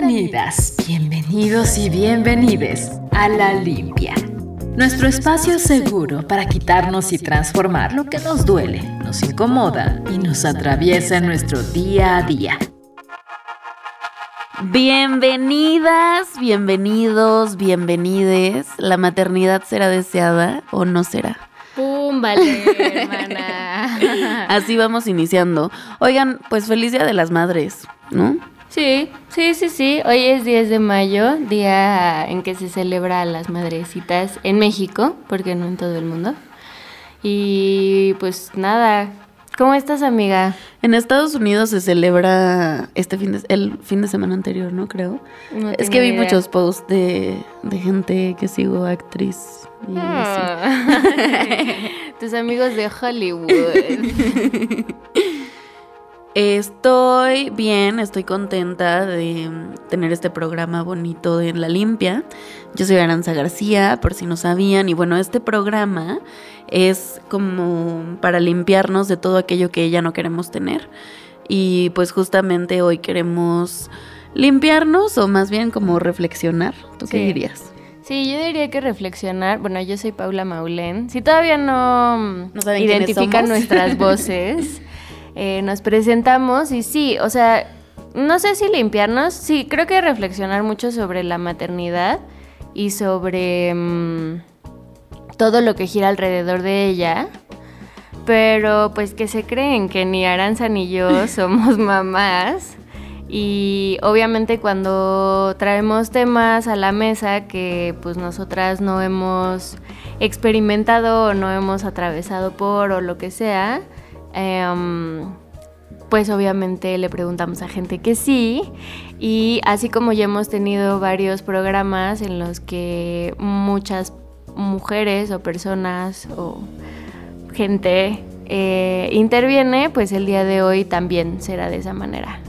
Bienvenidas, bienvenidos y bienvenides a La Limpia. Nuestro espacio seguro para quitarnos y transformar lo que nos duele, nos incomoda y nos atraviesa en nuestro día a día. Bienvenidas, bienvenidos, bienvenides. ¿La maternidad será deseada o no será? ¡Pum! Vale, hermana. Así vamos iniciando. Oigan, pues feliz Día de las Madres, ¿no? Sí, sí, sí, sí. Hoy es 10 de mayo, día en que se celebra a las madrecitas en México, porque no en todo el mundo. Y pues nada, ¿cómo estás, amiga? En Estados Unidos se celebra este fin de, el fin de semana anterior, ¿no? Creo. No es que vi idea. muchos posts de, de gente que sigo, actriz y así. Ah. Tus amigos de Hollywood. Estoy bien, estoy contenta de tener este programa bonito de La Limpia. Yo soy Aranza García, por si no sabían, y bueno, este programa es como para limpiarnos de todo aquello que ya no queremos tener. Y pues justamente hoy queremos limpiarnos o más bien como reflexionar. ¿Tú qué Sí. dirías? Sí, yo diría que reflexionar. Bueno, yo soy Paula Maulén. Si todavía no, ¿No identifican nuestras voces, eh, nos presentamos y sí, o sea, no sé si limpiarnos, sí, creo que reflexionar mucho sobre la maternidad y sobre mm, todo lo que gira alrededor de ella. Pero pues que se creen que ni Aranza ni yo somos mamás. Y obviamente cuando traemos temas a la mesa que pues nosotras no hemos experimentado o no hemos atravesado por o lo que sea, em, pues obviamente le preguntamos a gente que sí. Y así como ya hemos tenido varios programas en los que muchas mujeres o personas o gente eh, interviene, pues el día de hoy también será de esa manera.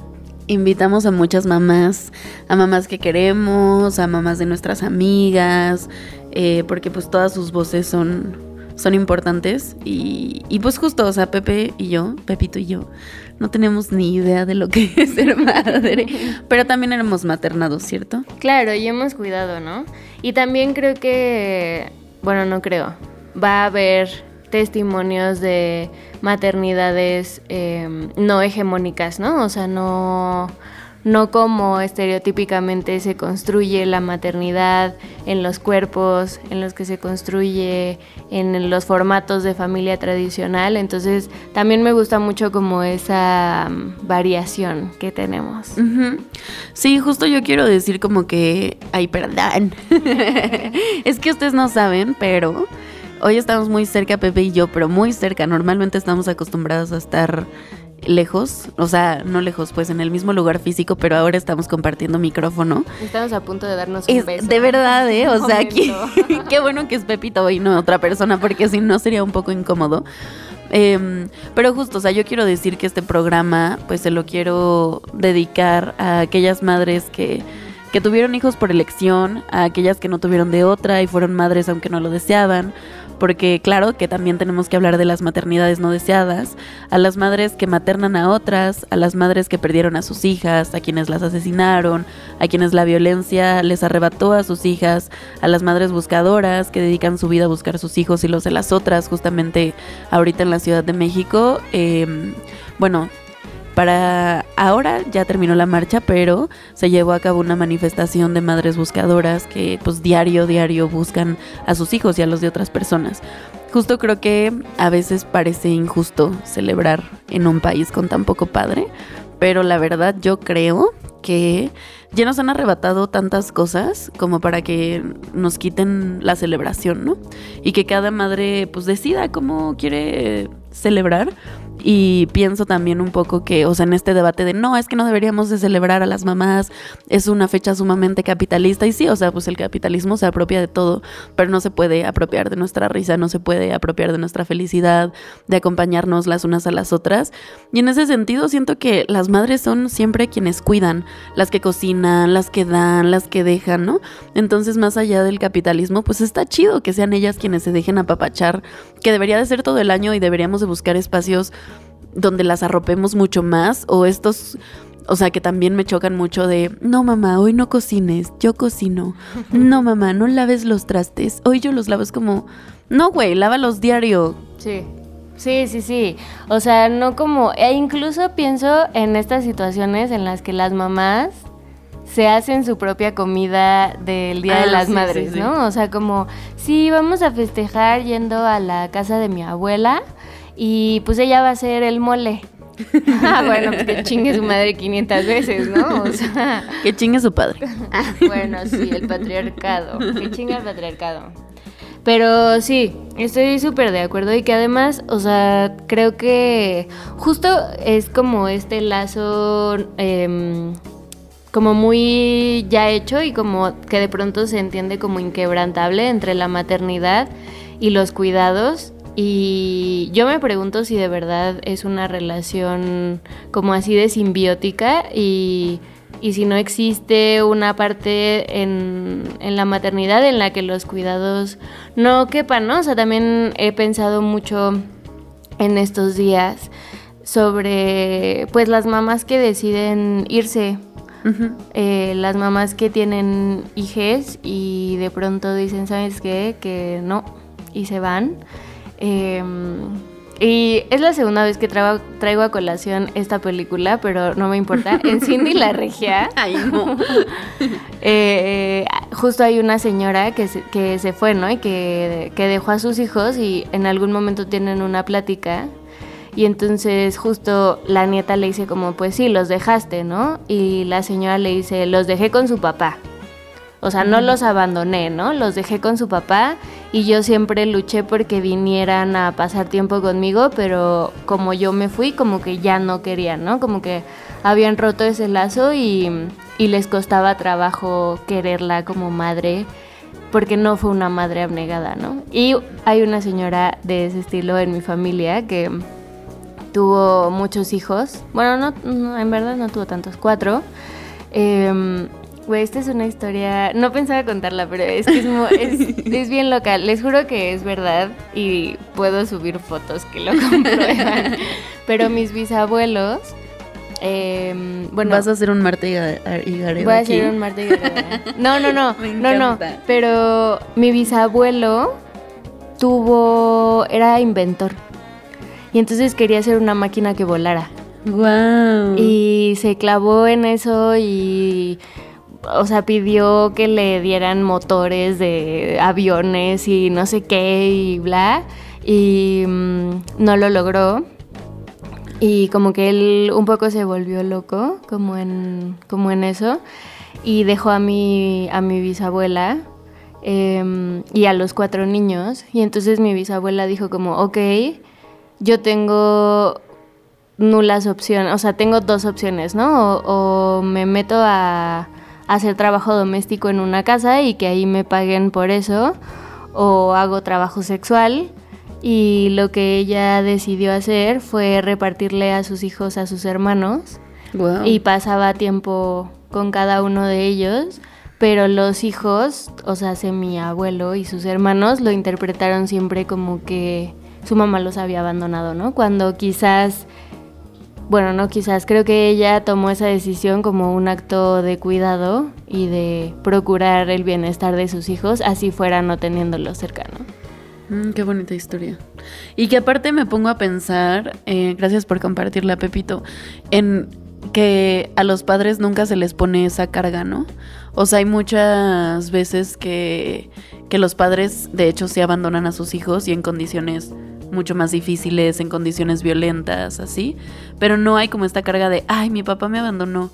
Invitamos a muchas mamás, a mamás que queremos, a mamás de nuestras amigas, eh, porque pues todas sus voces son, son importantes. Y, y pues justo, o sea, Pepe y yo, Pepito y yo, no tenemos ni idea de lo que es ser madre, pero también éramos maternados, ¿cierto? Claro, y hemos cuidado, ¿no? Y también creo que, bueno, no creo, va a haber testimonios de maternidades eh, no hegemónicas, ¿no? O sea, no, no como estereotípicamente se construye la maternidad en los cuerpos, en los que se construye en los formatos de familia tradicional. Entonces, también me gusta mucho como esa mm, variación que tenemos. Sí, justo yo quiero decir como que, ay, perdón. es que ustedes no saben, pero hoy estamos muy cerca, Pepe y yo, pero muy cerca. Normalmente estamos acostumbrados a estar lejos, o sea, no lejos, pues en el mismo lugar físico, pero ahora estamos compartiendo micrófono. Estamos a punto de darnos un Es beso. de verdad, ¿eh? O sea, qué, momento. qué bueno que es Pepito y no otra persona, porque si no sería un poco incómodo. Em, pero justo, o sea, yo quiero decir que este programa, pues se lo quiero dedicar a aquellas madres que, que tuvieron hijos por elección, a aquellas que no tuvieron de otra y fueron madres aunque no lo deseaban. Porque claro que también tenemos que hablar de las maternidades no deseadas, a las madres que maternan a otras, a las madres que perdieron a sus hijas, a quienes las asesinaron, a quienes la violencia les arrebató a sus hijas, a las madres buscadoras que dedican su vida a buscar sus hijos y los de las otras, justamente ahorita en la Ciudad de México. Eh, bueno, para ahora ya terminó la marcha, pero se llevó a cabo una manifestación de madres buscadoras que pues diario, diario buscan a sus hijos y a los de otras personas. Justo creo que a veces parece injusto celebrar en un país con tan poco padre, pero la verdad yo creo que ya nos han arrebatado tantas cosas como para que nos quiten la celebración, ¿no? Y que cada madre pues decida cómo quiere celebrar. Y pienso también un poco que, o sea, en este debate de no, es que no deberíamos de celebrar a las mamás, es una fecha sumamente capitalista. Y sí, o sea, pues el capitalismo se apropia de todo, pero no se puede apropiar de nuestra risa, no se puede apropiar de nuestra felicidad, de acompañarnos las unas a las otras. Y en ese sentido siento que las madres son siempre quienes cuidan, las que cocinan, las que dan, las que dejan, ¿no? Entonces, más allá del capitalismo, pues está chido que sean ellas quienes se dejen apapachar, que debería de ser todo el año y deberíamos de buscar espacios donde las arropemos mucho más o estos o sea, que también me chocan mucho de, no mamá, hoy no cocines, yo cocino. No mamá, no laves los trastes, hoy yo los lavo. Es como, no güey, lávalos diario. Sí. Sí, sí, sí. O sea, no como, e incluso pienso en estas situaciones en las que las mamás se hacen su propia comida del Día de Ah, las sí, Madres, sí, sí. ¿no? O sea, como, sí, vamos a festejar yendo a la casa de mi abuela y pues ella va a hacer el mole. ah, bueno, pues que chingue su madre 500 veces, ¿no? O sea, Que chingue su padre. bueno, sí, el patriarcado. Que chinga el patriarcado. Pero sí, estoy súper de acuerdo y que además, o sea, creo que justo es como este lazo em, como muy ya hecho y como que de pronto se entiende como inquebrantable entre la maternidad y los cuidados. Y yo me pregunto si de verdad es una relación como así de simbiótica y, y si no existe una parte en, en la maternidad en la que los cuidados no quepan, ¿no? O sea, también he pensado mucho en estos días sobre pues las mamás que deciden irse eh, las mamás que tienen hijes y de pronto dicen, ¿sabes qué? Que no, y se van. Eh, y es la segunda vez que traigo, traigo a colación esta película, pero no me importa. En Cindy la Regia, Ay, no. eh, justo hay una señora que se, que se fue, ¿no? Y que, que dejó a sus hijos y en algún momento tienen una plática. Y entonces justo la nieta le dice como, pues sí, los dejaste, ¿no? Y la señora le dice, los dejé con su papá. O sea, no los abandoné, ¿no? Los dejé con su papá y yo siempre luché porque vinieran a pasar tiempo conmigo, pero como yo me fui, como que ya no querían, ¿no? Como que habían roto ese lazo y, y les costaba trabajo quererla como madre porque no fue una madre abnegada, ¿no? Y hay una señora de ese estilo en mi familia que tuvo muchos hijos. Bueno, no, no, en verdad no tuvo tantos, cuatro. Eh, Güey, esta es una historia, no pensaba contarla, pero es que es, es, es bien local. Les juro que es verdad y puedo subir fotos que lo comprueban. Pero mis bisabuelos, eh, bueno, Vas a hacer un Marta y Ga- y Gareda Voy a hacer un Marta y Gareda. No, no, no. Me no, no. Pero mi bisabuelo tuvo. era inventor. Y entonces quería hacer una máquina que volara. Wow. Y se clavó en eso y. O sea, pidió que le dieran motores de aviones y no sé qué y bla. Y mm, no lo logró. Y como que él un poco se volvió loco, como en, como en eso. Y dejó a mi, a mi bisabuela em, y a los cuatro niños. Y entonces mi bisabuela dijo como, ok, yo tengo nulas opciones, o sea, tengo dos opciones, ¿no? O, me meto a hacer trabajo doméstico en una casa y que ahí me paguen por eso, o hago trabajo sexual. Y lo que ella decidió hacer fue repartirle a sus hijos a sus hermanos Wow. y pasaba tiempo con cada uno de ellos, pero los hijos, o sea, mi abuelo y sus hermanos lo interpretaron siempre como que su mamá los había abandonado, ¿no? Cuando quizás, bueno, no quizás, creo que ella tomó esa decisión como un acto de cuidado y de procurar el bienestar de sus hijos, así fuera no teniéndolos cercanos. Mm, qué bonita historia. Y que aparte me pongo a pensar, eh, gracias por compartirla, Pepito, en que a los padres nunca se les pone esa carga, ¿no? O sea, hay muchas veces que, que los padres, de hecho, se abandonan a sus hijos y en condiciones mucho más difíciles, en condiciones violentas, así. Pero no hay como esta carga de, ay, mi papá me abandonó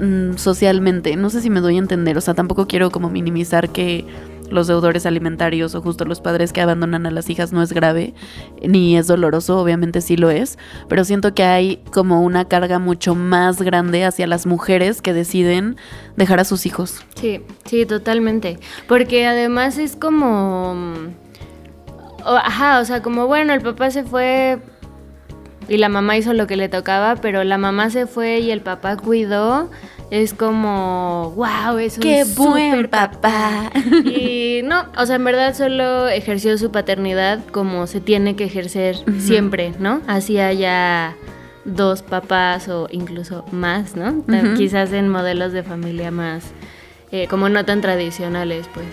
mm, socialmente. No sé si me doy a entender. O sea, tampoco quiero como minimizar que los deudores alimentarios o justo los padres que abandonan a las hijas no es grave ni es doloroso, obviamente sí lo es, pero siento que hay como una carga mucho más grande hacia las mujeres que deciden dejar a sus hijos. Sí, sí, totalmente. Porque además es como... o- ajá, o sea, como bueno, el papá se fue y la mamá hizo lo que le tocaba, pero la mamá se fue y el papá cuidó. Es como, wow, es un ¡Qué buen papá! Y no, o sea, en verdad solo ejerció su paternidad como se tiene que ejercer siempre, ¿no? Así haya dos papás o incluso más, ¿no? Quizás en modelos de familia más eh, como no tan tradicionales, pues.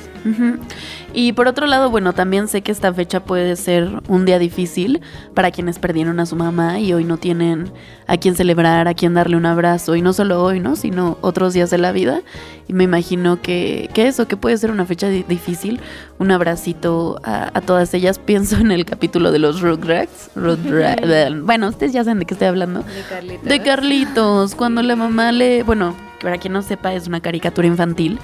Y por otro lado, bueno, también sé que esta fecha puede ser un día difícil para quienes perdieron a su mamá y hoy no tienen a quien celebrar, a quien darle un abrazo, y no solo hoy, ¿no? Sino otros días de la vida. Y me imagino que, que eso, que puede ser una fecha difícil, un abracito a, todas ellas. Pienso en el capítulo de los Rugrats. bueno, ustedes ya saben de qué estoy hablando. De Carlitos. De Carlitos, cuando la mamá le, bueno, para quien no sepa, es una caricatura infantil.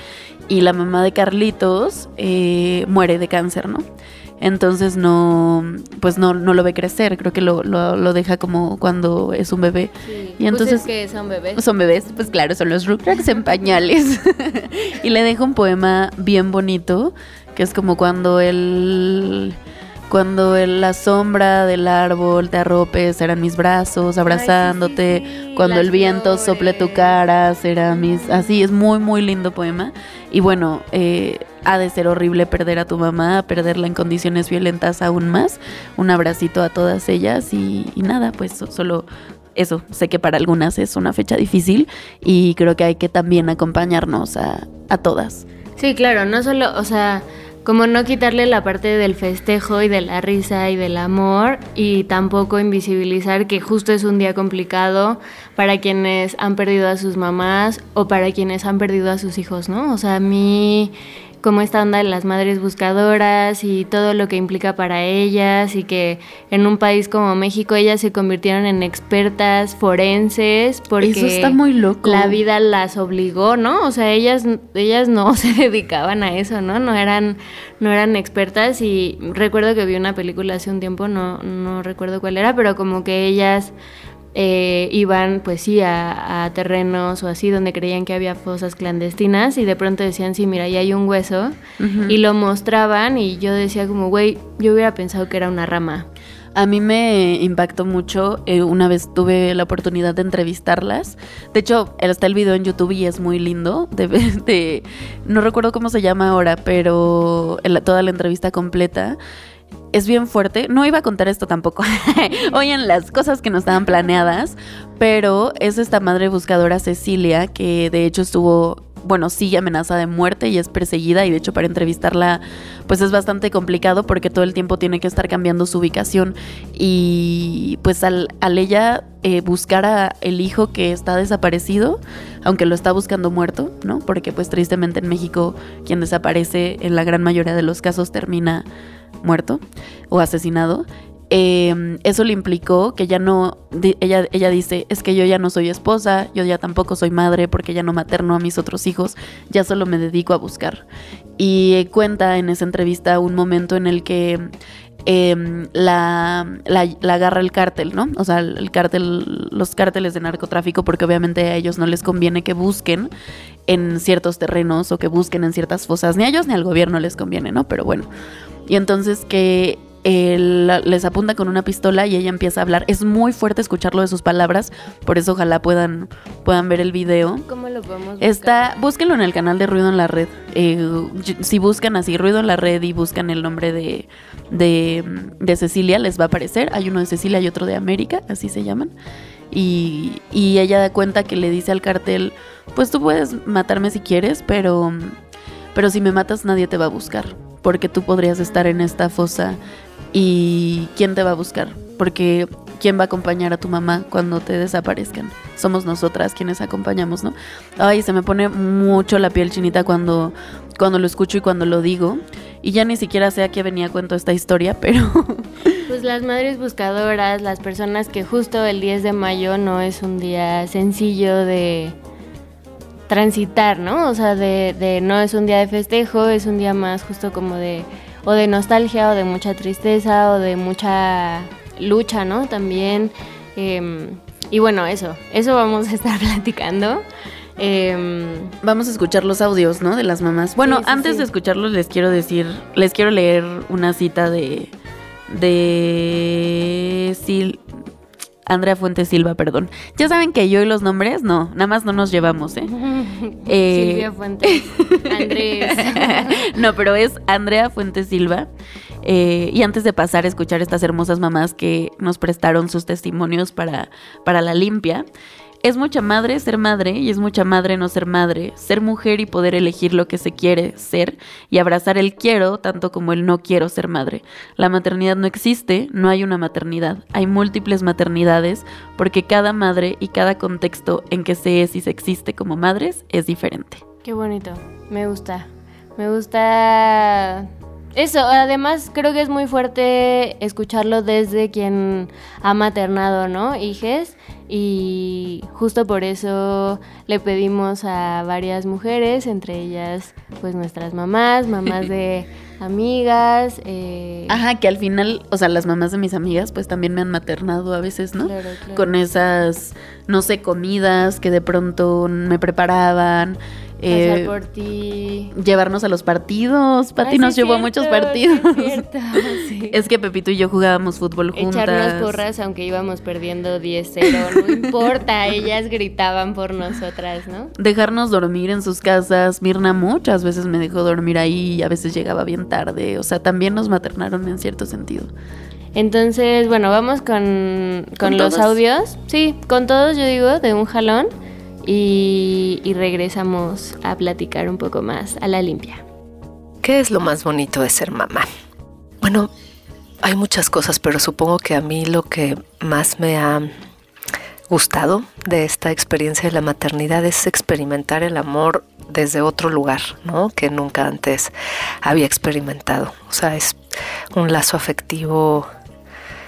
Y la mamá de Carlitos eh, muere de cáncer, ¿no? Entonces no, pues no, no lo ve crecer, creo que lo, lo, deja como cuando es un bebé. Sí. Y pues entonces que son bebés. Son bebés, pues claro, son los Rugrats en pañales. y le deja un poema bien bonito, que es como cuando él cuando la sombra del árbol te arrope, serán mis brazos abrazándote. Cuando el viento sople tu cara, será mis. Así, es muy, muy lindo poema. Y bueno, eh, ha de ser horrible perder a tu mamá, perderla en condiciones violentas aún más. Un abracito a todas ellas y, nada, pues solo eso, sé que para algunas es una fecha difícil y creo que hay que también acompañarnos a, a todas. Sí, claro, no solo, o sea, como no quitarle la parte del festejo y de la risa y del amor y tampoco invisibilizar que justo es un día complicado para quienes han perdido a sus mamás o para quienes han perdido a sus hijos, ¿no? O sea, a mí como esta onda de las madres buscadoras y todo lo que implica para ellas y que en un país como México ellas se convirtieron en expertas forenses porque Eso está muy loco. la vida las obligó, ¿no? O sea, ellas ellas no se dedicaban a eso, ¿no? No eran no eran expertas y recuerdo que vi una película hace un tiempo, no no recuerdo cuál era, pero como que ellas eh, iban pues sí a, terrenos o así donde creían que había fosas clandestinas y de pronto decían, sí, mira, ahí hay un hueso y lo mostraban y yo decía como, güey, yo hubiera pensado que era una rama. A mí me impactó mucho. Eh, una vez tuve la oportunidad de entrevistarlas. De hecho, está el video en YouTube y es muy lindo. De, no recuerdo cómo se llama ahora, pero toda la entrevista completa es bien fuerte. No iba a contar esto tampoco. Oigan, las cosas que no estaban planeadas. Pero es esta madre buscadora Cecilia, que de hecho estuvo, bueno, sigue amenaza de muerte y es perseguida. Y de hecho, para entrevistarla, pues es bastante complicado porque todo el tiempo tiene que estar cambiando su ubicación. Y pues al, ella eh, buscar a el hijo que está desaparecido, aunque lo está buscando muerto, ¿no? Porque pues tristemente en México quien desaparece en la gran mayoría de los casos termina muerto o asesinado, em, eso le implicó que ya no, ella, ella dice, es que yo ya no soy esposa, yo ya tampoco soy madre porque ya no materno a mis otros hijos, ya solo me dedico a buscar. Y cuenta en esa entrevista un momento en el que em, la, la, agarra el cártel, ¿no? O sea, el cártel, los cárteles de narcotráfico, porque obviamente a ellos no les conviene que busquen en ciertos terrenos o que busquen en ciertas fosas, ni a ellos ni al gobierno les conviene, ¿no? Pero bueno. Y entonces que él les apunta con una pistola y ella empieza a hablar. Es muy fuerte escucharlo de sus palabras, por eso ojalá puedan, puedan ver el video. ¿Cómo lo podemos? Está, búsquenlo en el canal de Ruido en la Red. Eh, si buscan así Ruido en la Red y buscan el nombre de, de, de, Cecilia, les va a aparecer. Hay uno de Cecilia y otro de América, así se llaman. Y, y ella da cuenta que le dice al cartel, pues tú puedes matarme si quieres, pero, pero si me matas nadie te va a buscar porque tú podrías estar en esta fosa y ¿quién te va a buscar? Porque ¿quién va a acompañar a tu mamá cuando te desaparezcan? Somos nosotras quienes acompañamos, ¿no? Ay, se me pone mucho la piel chinita cuando, cuando lo escucho y cuando lo digo. Y ya ni siquiera sé a qué venía cuento esta historia, pero... Pues las madres buscadoras, las personas que justo el 10 de mayo no es un día sencillo de transitar, ¿no? O sea, de, no es un día de festejo, es un día más justo como de o de nostalgia o de mucha tristeza o de mucha lucha, ¿no? También. Em, y bueno, eso, eso vamos a estar platicando. Em, vamos a escuchar los audios, ¿no? De las mamás. Bueno, antes de escucharlos les quiero decir, les quiero leer una cita de de Sil Andrea Fuentes Silva, perdón. Ya saben que yo y los nombres, no, nada más no nos llevamos, ¿eh? eh Silvia Fuentes, Andrés. no, pero es Andrea Fuentes Silva. Eh, y antes de pasar a escuchar estas hermosas mamás que nos prestaron sus testimonios para, para la limpia, es mucha madre ser madre y es mucha madre no ser madre, ser mujer y poder elegir lo que se quiere ser y abrazar el quiero tanto como el no quiero ser madre. La maternidad no existe, no hay una maternidad, hay múltiples maternidades porque cada madre y cada contexto en que se es y se existe como madres es diferente. Qué bonito, me gusta. Me gusta eso, además creo que es muy fuerte escucharlo desde quien ha maternado, ¿no? Hijes. Y justo por eso le pedimos a varias mujeres, entre ellas pues nuestras mamás, mamás de amigas. Eh... Ajá, que al final, o sea, las mamás de mis amigas pues también me han maternado a veces, ¿no? Claro, claro. Con esas, no sé, comidas que de pronto me preparaban eh, por ti. Llevarnos a los partidos. Pati nos llevó a muchos partidos. es, que Pepito y yo jugábamos fútbol juntas. Echarnos porras aunque íbamos perdiendo 10-0. No importa, ellas gritaban por nosotras, ¿no? Dejarnos dormir en sus casas. Mirna muchas veces me dejó dormir ahí y a veces llegaba bien tarde. O sea, también nos maternaron en cierto sentido. Entonces, bueno, vamos con, con, los audios. Sí, con todos yo digo, de un jalón y, regresamos a platicar un poco más a la limpia. ¿Qué es lo más bonito de ser mamá? Bueno, hay muchas cosas, pero supongo que a mí lo que más me ha gustado de esta experiencia de la maternidad es experimentar el amor desde otro lugar, ¿no? Que nunca antes había experimentado. O sea, es un lazo afectivo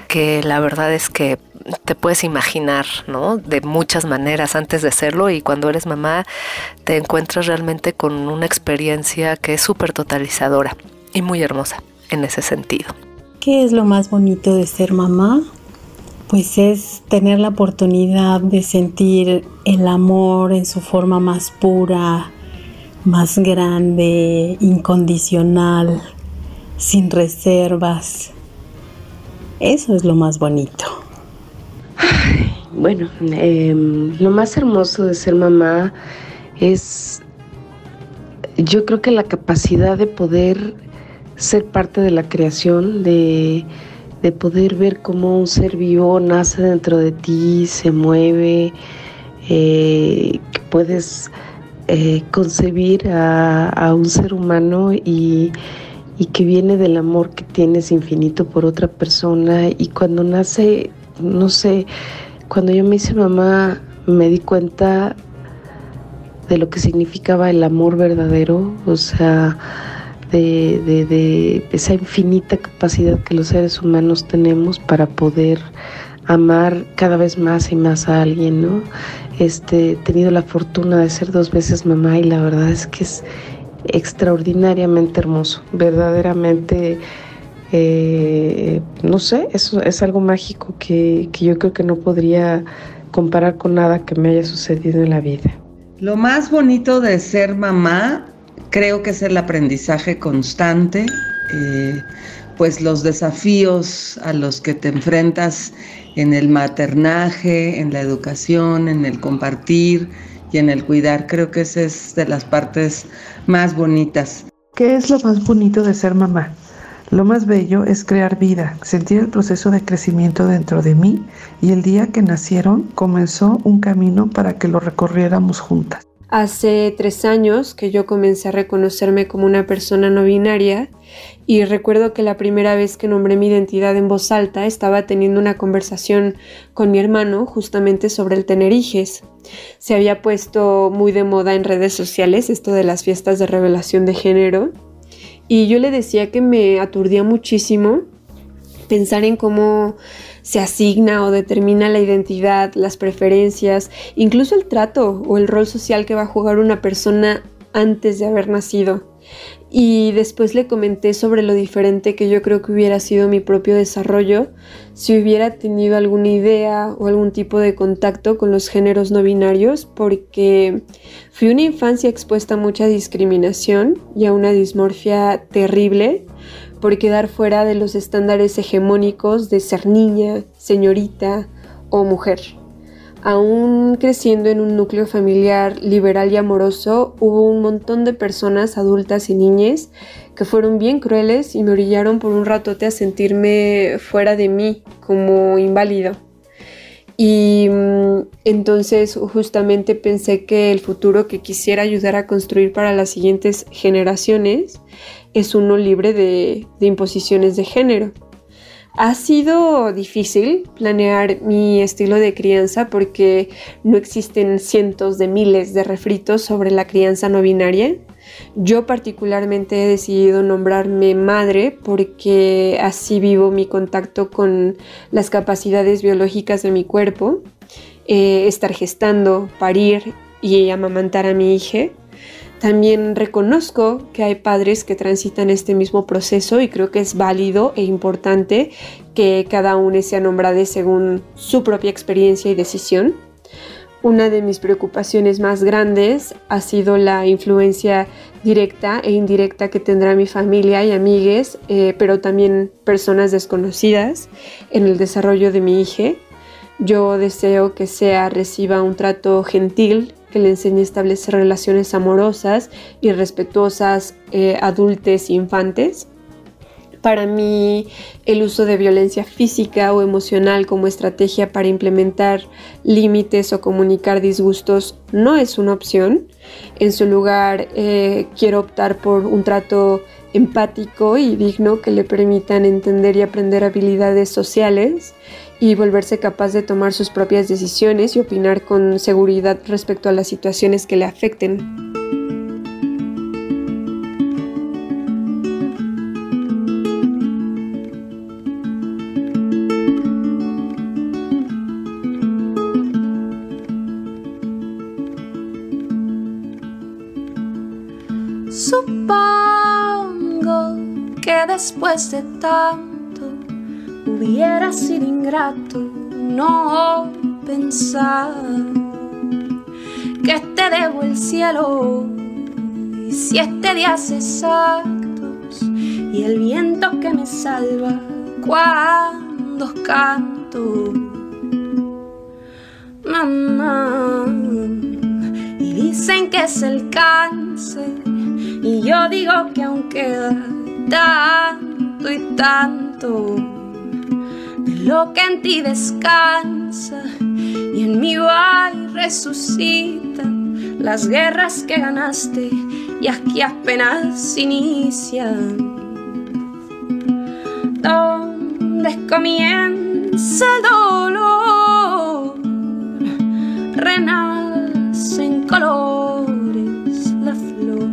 que la verdad es que te puedes imaginar, ¿no? De muchas maneras antes de serlo y cuando eres mamá te encuentras realmente con una experiencia que es súper totalizadora y muy hermosa en ese sentido. ¿Qué es lo más bonito de ser mamá? Pues es tener la oportunidad de sentir el amor en su forma más pura, más grande, incondicional, sin reservas. Eso es lo más bonito. Bueno, em, lo más hermoso de ser mamá es, yo creo que la capacidad de poder ser parte de la creación, de, poder ver cómo un ser vivo nace dentro de ti, se mueve, eh, que puedes eh, concebir a, un ser humano y, y que viene del amor que tienes infinito por otra persona y cuando nace, no sé, cuando yo me hice mamá me di cuenta de lo que significaba el amor verdadero, o sea, de, esa infinita capacidad que los seres humanos tenemos para poder amar cada vez más y más a alguien, ¿no? Este, he tenido la fortuna de ser dos veces mamá y la verdad es que es extraordinariamente hermoso, verdaderamente eh, no sé, eso es algo mágico que, que yo creo que no podría comparar con nada que me haya sucedido en la vida. Lo más bonito de ser mamá creo que es el aprendizaje constante, eh, pues los desafíos a los que te enfrentas en el maternaje, en la educación, en el compartir y en el cuidar, creo que esa es de las partes más bonitas. ¿Qué es lo más bonito de ser mamá? Lo más bello es crear vida, sentir el proceso de crecimiento dentro de mí y el día que nacieron comenzó un camino para que lo recorriéramos juntas. Hace tres años que yo comencé a reconocerme como una persona no binaria y recuerdo que la primera vez que nombré mi identidad en voz alta estaba teniendo una conversación con mi hermano justamente sobre el tener hijes. Se había puesto muy de moda en redes sociales esto de las fiestas de revelación de género y yo le decía que me aturdía muchísimo pensar en cómo se asigna o determina la identidad, las preferencias, incluso el trato o el rol social que va a jugar una persona antes de haber nacido. Y después le comenté sobre lo diferente que yo creo que hubiera sido mi propio desarrollo si hubiera tenido alguna idea o algún tipo de contacto con los géneros no binarios, porque fui una infancia expuesta a mucha discriminación y a una dismorfia terrible por quedar fuera de los estándares hegemónicos de ser niña, señorita o mujer Aún creciendo en un núcleo familiar liberal y amoroso, hubo un montón de personas adultas y niñas que fueron bien crueles y me orillaron por un ratote a sentirme fuera de mí, como inválido. Y mm, entonces justamente pensé que el futuro que quisiera ayudar a construir para las siguientes generaciones es uno libre de, imposiciones de género. Ha sido difícil planear mi estilo de crianza porque no existen cientos de miles de refritos sobre la crianza no binaria. Yo particularmente he decidido nombrarme madre porque así vivo mi contacto con las capacidades biológicas de mi cuerpo, eh, estar gestando, parir y amamantar a mi hija también reconozco que hay padres que transitan este mismo proceso y creo que es válido e importante que cada uno sea nombrado según su propia experiencia y decisión. Una de mis preocupaciones más grandes ha sido la influencia directa e indirecta que tendrá mi familia y amigues, eh, pero también personas desconocidas en el desarrollo de mi hija. Yo deseo que sea reciba un trato gentil que le enseñe a establecer relaciones amorosas y respetuosas eh, adultes e infantes. Para mí, el uso de violencia física o emocional como estrategia para implementar límites o comunicar disgustos no es una opción. En su lugar, eh, quiero optar por un trato empático y digno que le permitan entender y aprender habilidades sociales y volverse capaz de tomar sus propias decisiones y opinar con seguridad respecto a las situaciones que le afecten. Supongo que después de tanto hubiera sido ingrato no pensar que te debo el cielo y siete días exactos y el viento que me salva cuando canto. Mamá, y dicen que es el cáncer y yo digo que aún queda tanto y tanto lo que en ti descansa y en mi va y resucitan las guerras que ganaste y aquí apenas inician. ¿Dónde comienza el dolor? Renace en colores la flor.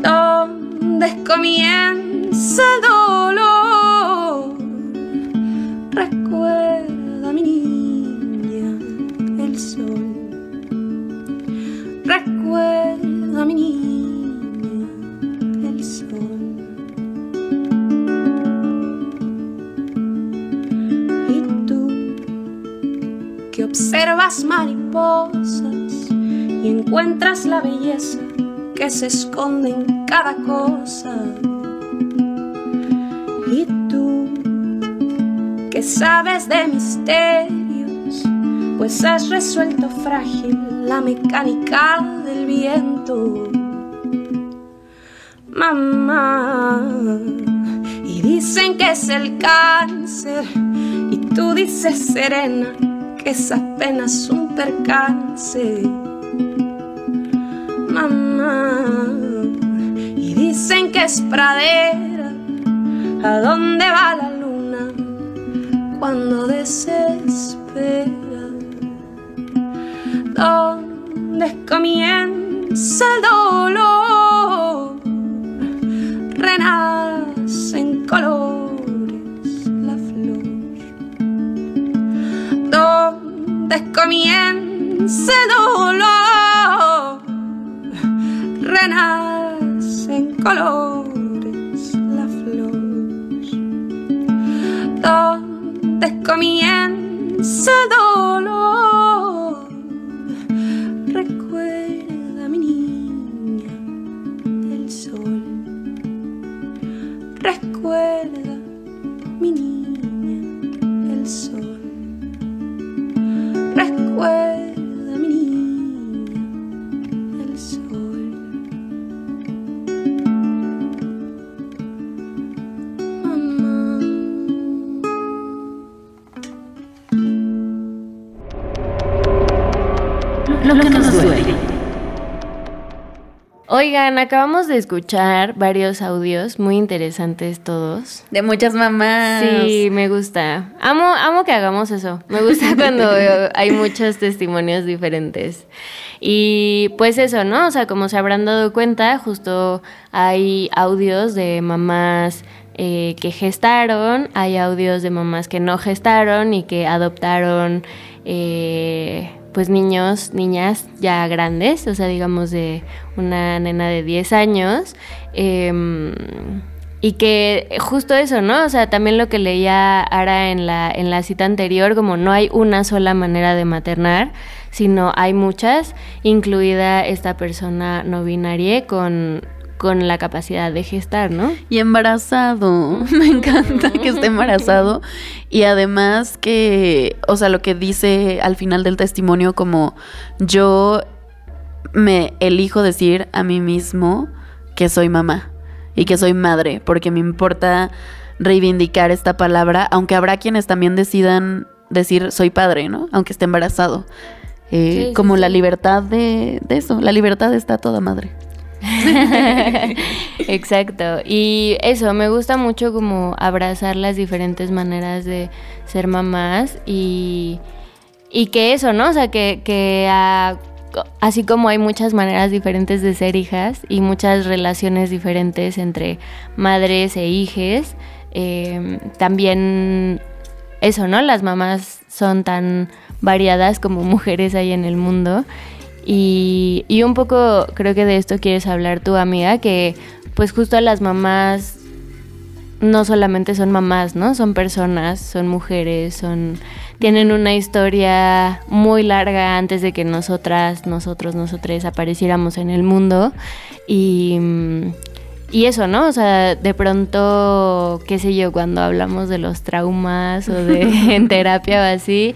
¿Dónde comienza el dolor? Encuentras la belleza que se esconde en cada cosa. Y tú que sabes de misterios, pues has resuelto frágil la mecánica del viento. Mamá, y dicen que es el cáncer, y tú dices serena que es apenas un percance. Es pradera, ¿a dónde va la luna cuando desespera? donde comienza el dolor, renace en colores la flor. Donde comienza el dolor, renace en colores la flor. Donde comienza dolor. Oigan, acabamos de escuchar varios audios muy interesantes todos. De muchas mamás. Sí, me gusta. Amo, amo que hagamos eso. Me gusta cuando hay muchos testimonios diferentes. Y pues eso, ¿no? O sea, como se habrán dado cuenta, justo hay audios de mamás eh, que gestaron, hay audios de mamás que no gestaron y que adoptaron eh, pues niños, niñas ya grandes, o sea, digamos de una nena de 10 años. Em, y que justo eso, ¿no? O sea, también lo que leía Ara en la, en la cita anterior, como no hay una sola manera de maternar, sino hay muchas, incluida esta persona no binaria con con la capacidad de gestar, ¿no? Y embarazado. Me encanta que esté embarazado. Y además que, o sea, lo que dice al final del testimonio, como yo me elijo decir a mí mismo que soy mamá y que soy madre, porque me importa reivindicar esta palabra, aunque habrá quienes también decidan decir soy padre, ¿no? Aunque esté embarazado. Eh, como la libertad de, de eso, la libertad está toda madre. Exacto. Y eso, me gusta mucho como abrazar las diferentes maneras de ser mamás y, y que eso, ¿no? O sea, que, que así como hay muchas maneras diferentes de ser hijas y muchas relaciones diferentes entre madres e hijes, em, también eso, ¿no? Las mamás son tan variadas como mujeres hay en el mundo y, un poco creo que de esto quieres hablar tu amiga, que pues justo las mamás no solamente son mamás, ¿no? Son personas, son mujeres, son tienen una historia muy larga antes de que nosotras, nosotros, nosotros apareciéramos en el mundo y y eso, ¿no? O sea, de pronto, qué sé yo, cuando hablamos de los traumas o de en terapia o así,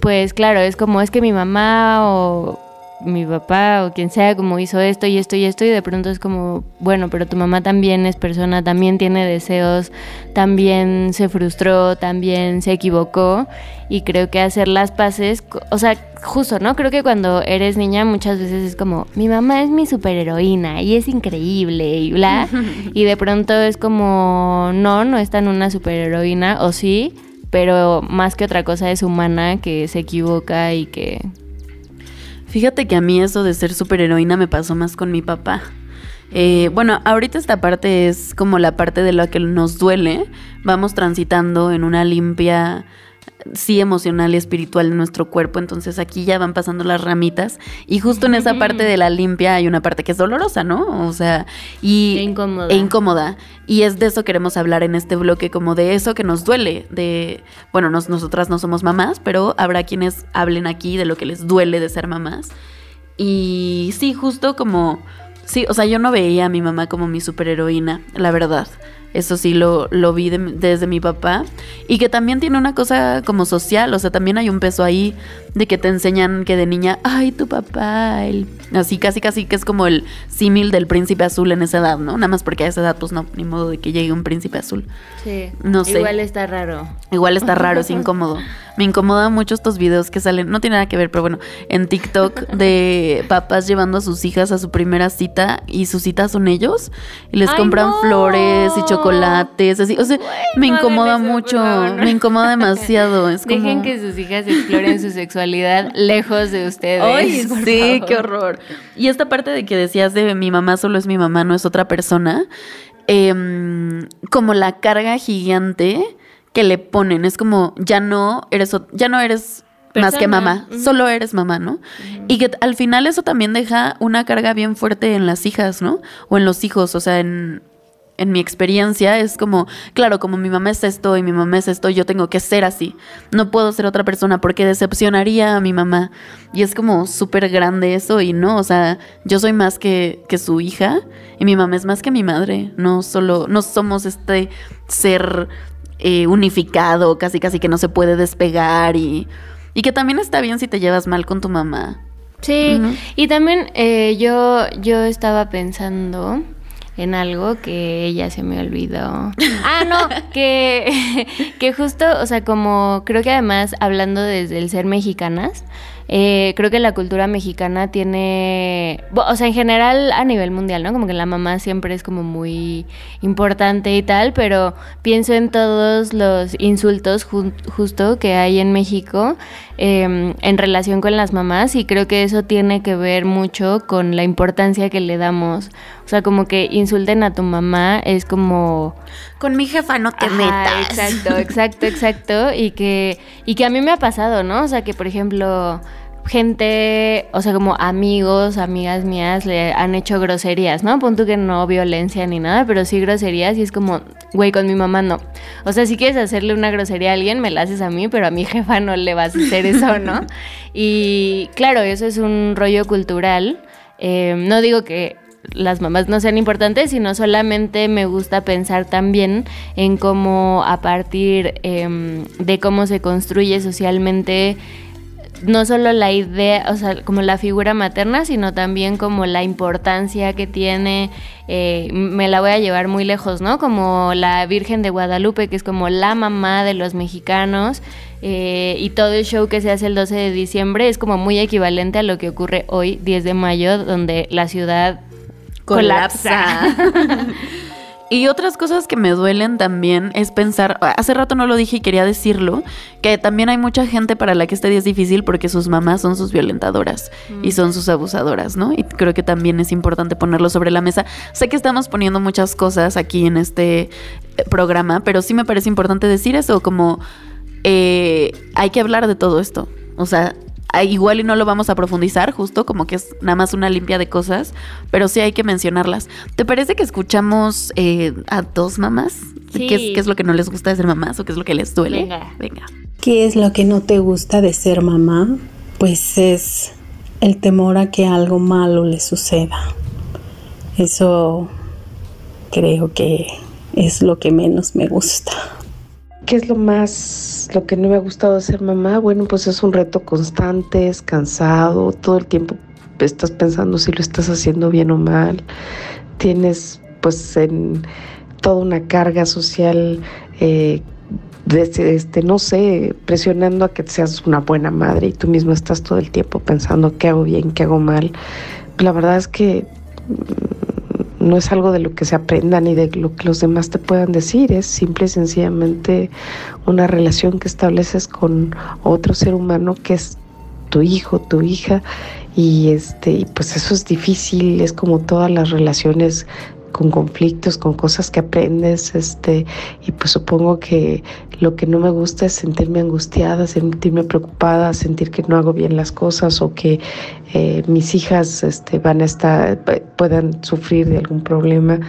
pues claro, es como es que mi mamá o mi papá o quien sea como hizo esto y esto y esto y de pronto es como, bueno, pero tu mamá también es persona, también tiene deseos, también se frustró, también se equivocó y creo que hacer las paces, o sea, justo, ¿no? Creo que cuando eres niña muchas veces es como, mi mamá es mi superheroína y es increíble y bla, y de pronto es como, no, no es tan una superheroína o sí, pero más que otra cosa es humana que se equivoca y que Fíjate que a mí eso de ser superheroína me pasó más con mi papá. Eh, bueno, ahorita esta parte es como la parte de lo que nos duele. Vamos transitando en una limpia sí emocional y espiritual en nuestro cuerpo, entonces aquí ya van pasando las ramitas y justo en esa parte de la limpia hay una parte que es dolorosa, ¿no? O sea, y e incómoda. E incómoda. Y es de eso queremos hablar en este bloque, como de eso que nos duele, de, bueno, nosotras no somos mamás, pero habrá quienes hablen aquí de lo que les duele de ser mamás. Y sí, justo como, sí, o sea, yo no veía a mi mamá como mi superheroína, la verdad. Eso sí lo, lo vi desde mi papá. Y que también tiene una cosa como social, o sea, también hay un peso ahí de que te enseñan que de niña, ay, tu papá, el... así casi casi que es como el símil del príncipe azul en esa edad, ¿no? Nada más porque a esa edad pues no, ni modo de que llegue un príncipe azul. Sí. No sé. Igual está raro. Igual está raro, es incómodo. Me incomoda mucho estos videos que salen, no tiene nada que ver, pero bueno, en TikTok de papás llevando a sus hijas a su primera cita y sus citas son ellos y les compran flores y chocolates, así, o sea, me incomoda mucho, me incomoda demasiado. Es Dejen que sus hijas exploren su sexualidad lejos de ustedes. Ay, sí, qué horror. Y esta parte de que decías de mi mamá solo es mi mamá, no es otra persona, em, como la carga gigante que le ponen. Es como, ya no eres, ya no eres más que mamá, solo eres mamá, ¿no? Y que al final eso también deja una carga bien fuerte en las hijas, ¿no? O en los hijos, o sea, en, en mi experiencia es como, claro, como mi mamá es esto y mi mamá es esto, yo tengo que ser así. No puedo ser otra persona porque decepcionaría a mi mamá. Y es como súper grande eso y no, o sea, yo soy más que, que su hija y mi mamá es más que mi madre. No solo, no somos este ser eh, unificado, casi casi que no se puede despegar y, y que también está bien si te llevas mal con tu mamá. Sí, y también eh, yo, yo estaba pensando en algo que ella se me olvidó. ah, no, que, que justo, o sea, como creo que además hablando desde el ser mexicanas, eh, creo que la cultura mexicana tiene, o sea, en general a nivel mundial, ¿no? Como que la mamá siempre es como muy importante y tal, pero pienso en todos los insultos justo que hay en México em, en relación con las mamás y creo que eso tiene que ver mucho con la importancia que le damos. O sea, como que insulten a tu mamá es como... Con mi jefa no te metas. Exacto, exacto, exacto. Y que, y que a mí me ha pasado, ¿no? O sea, que por ejemplo gente, o sea, como amigos, amigas mías le han hecho groserías, ¿no? Punto que no violencia ni nada, pero sí groserías y es como, güey, con mi mamá no. O sea, si quieres hacerle una grosería a alguien, me la haces a mí, pero a mi jefa no le vas a hacer eso, ¿no? Y claro, eso es un rollo cultural. Eh, no digo que las mamás no sean importantes, sino solamente me gusta pensar también en cómo a partir em, de cómo se construye socialmente no solo la idea, o sea, como la figura materna, sino también como la importancia que tiene, eh, me la voy a llevar muy lejos, ¿no? Como la Virgen de Guadalupe, que es como la mamá de los mexicanos, eh, y todo el show que se hace el 12 de diciembre es como muy equivalente a lo que ocurre hoy, 10 de mayo, donde la ciudad colapsa. Y otras cosas que me duelen también es pensar, hace rato no lo dije y quería decirlo, que también hay mucha gente para la que este día es difícil porque sus mamás son sus violentadoras y mm. son sus abusadoras, ¿no? Y creo que también es importante ponerlo sobre la mesa. Sé que estamos poniendo muchas cosas aquí en este eh, programa, pero sí me parece importante decir eso, como eh, hay que hablar de todo esto. O sea, igual y no lo vamos a profundizar, justo como que es nada más una limpia de cosas, pero sí hay que mencionarlas. ¿Te parece que escuchamos eh, a dos mamás? ¿Qué, es, lo que no les gusta de ser mamás o qué es lo que les duele? Venga. Venga. ¿Qué es lo que no te gusta de ser mamá? Pues es el temor a que algo malo le suceda. Eso creo que es lo que menos me gusta. ¿Qué es lo más, lo que no me ha gustado de ser mamá? Bueno, pues es un reto constante, es cansado, todo el tiempo estás pensando si lo estás haciendo bien o mal. Tienes pues en toda una carga social eh, este, no sé, presionando a que seas una buena madre y tú mismo estás todo el tiempo pensando qué hago bien, qué hago mal. La verdad es que no es algo de lo que se aprenda ni de lo que los demás te puedan decir, es simple y sencillamente una relación que estableces con otro ser humano que es tu hijo, tu hija, y este, pues eso es difícil, es como todas las relaciones con conflictos, con cosas que aprendes, este, y pues supongo que lo que no me gusta es sentirme angustiada, sentirme preocupada, sentir que no hago bien las cosas o que eh, mis hijas este, van a estar, puedan sufrir de algún problema,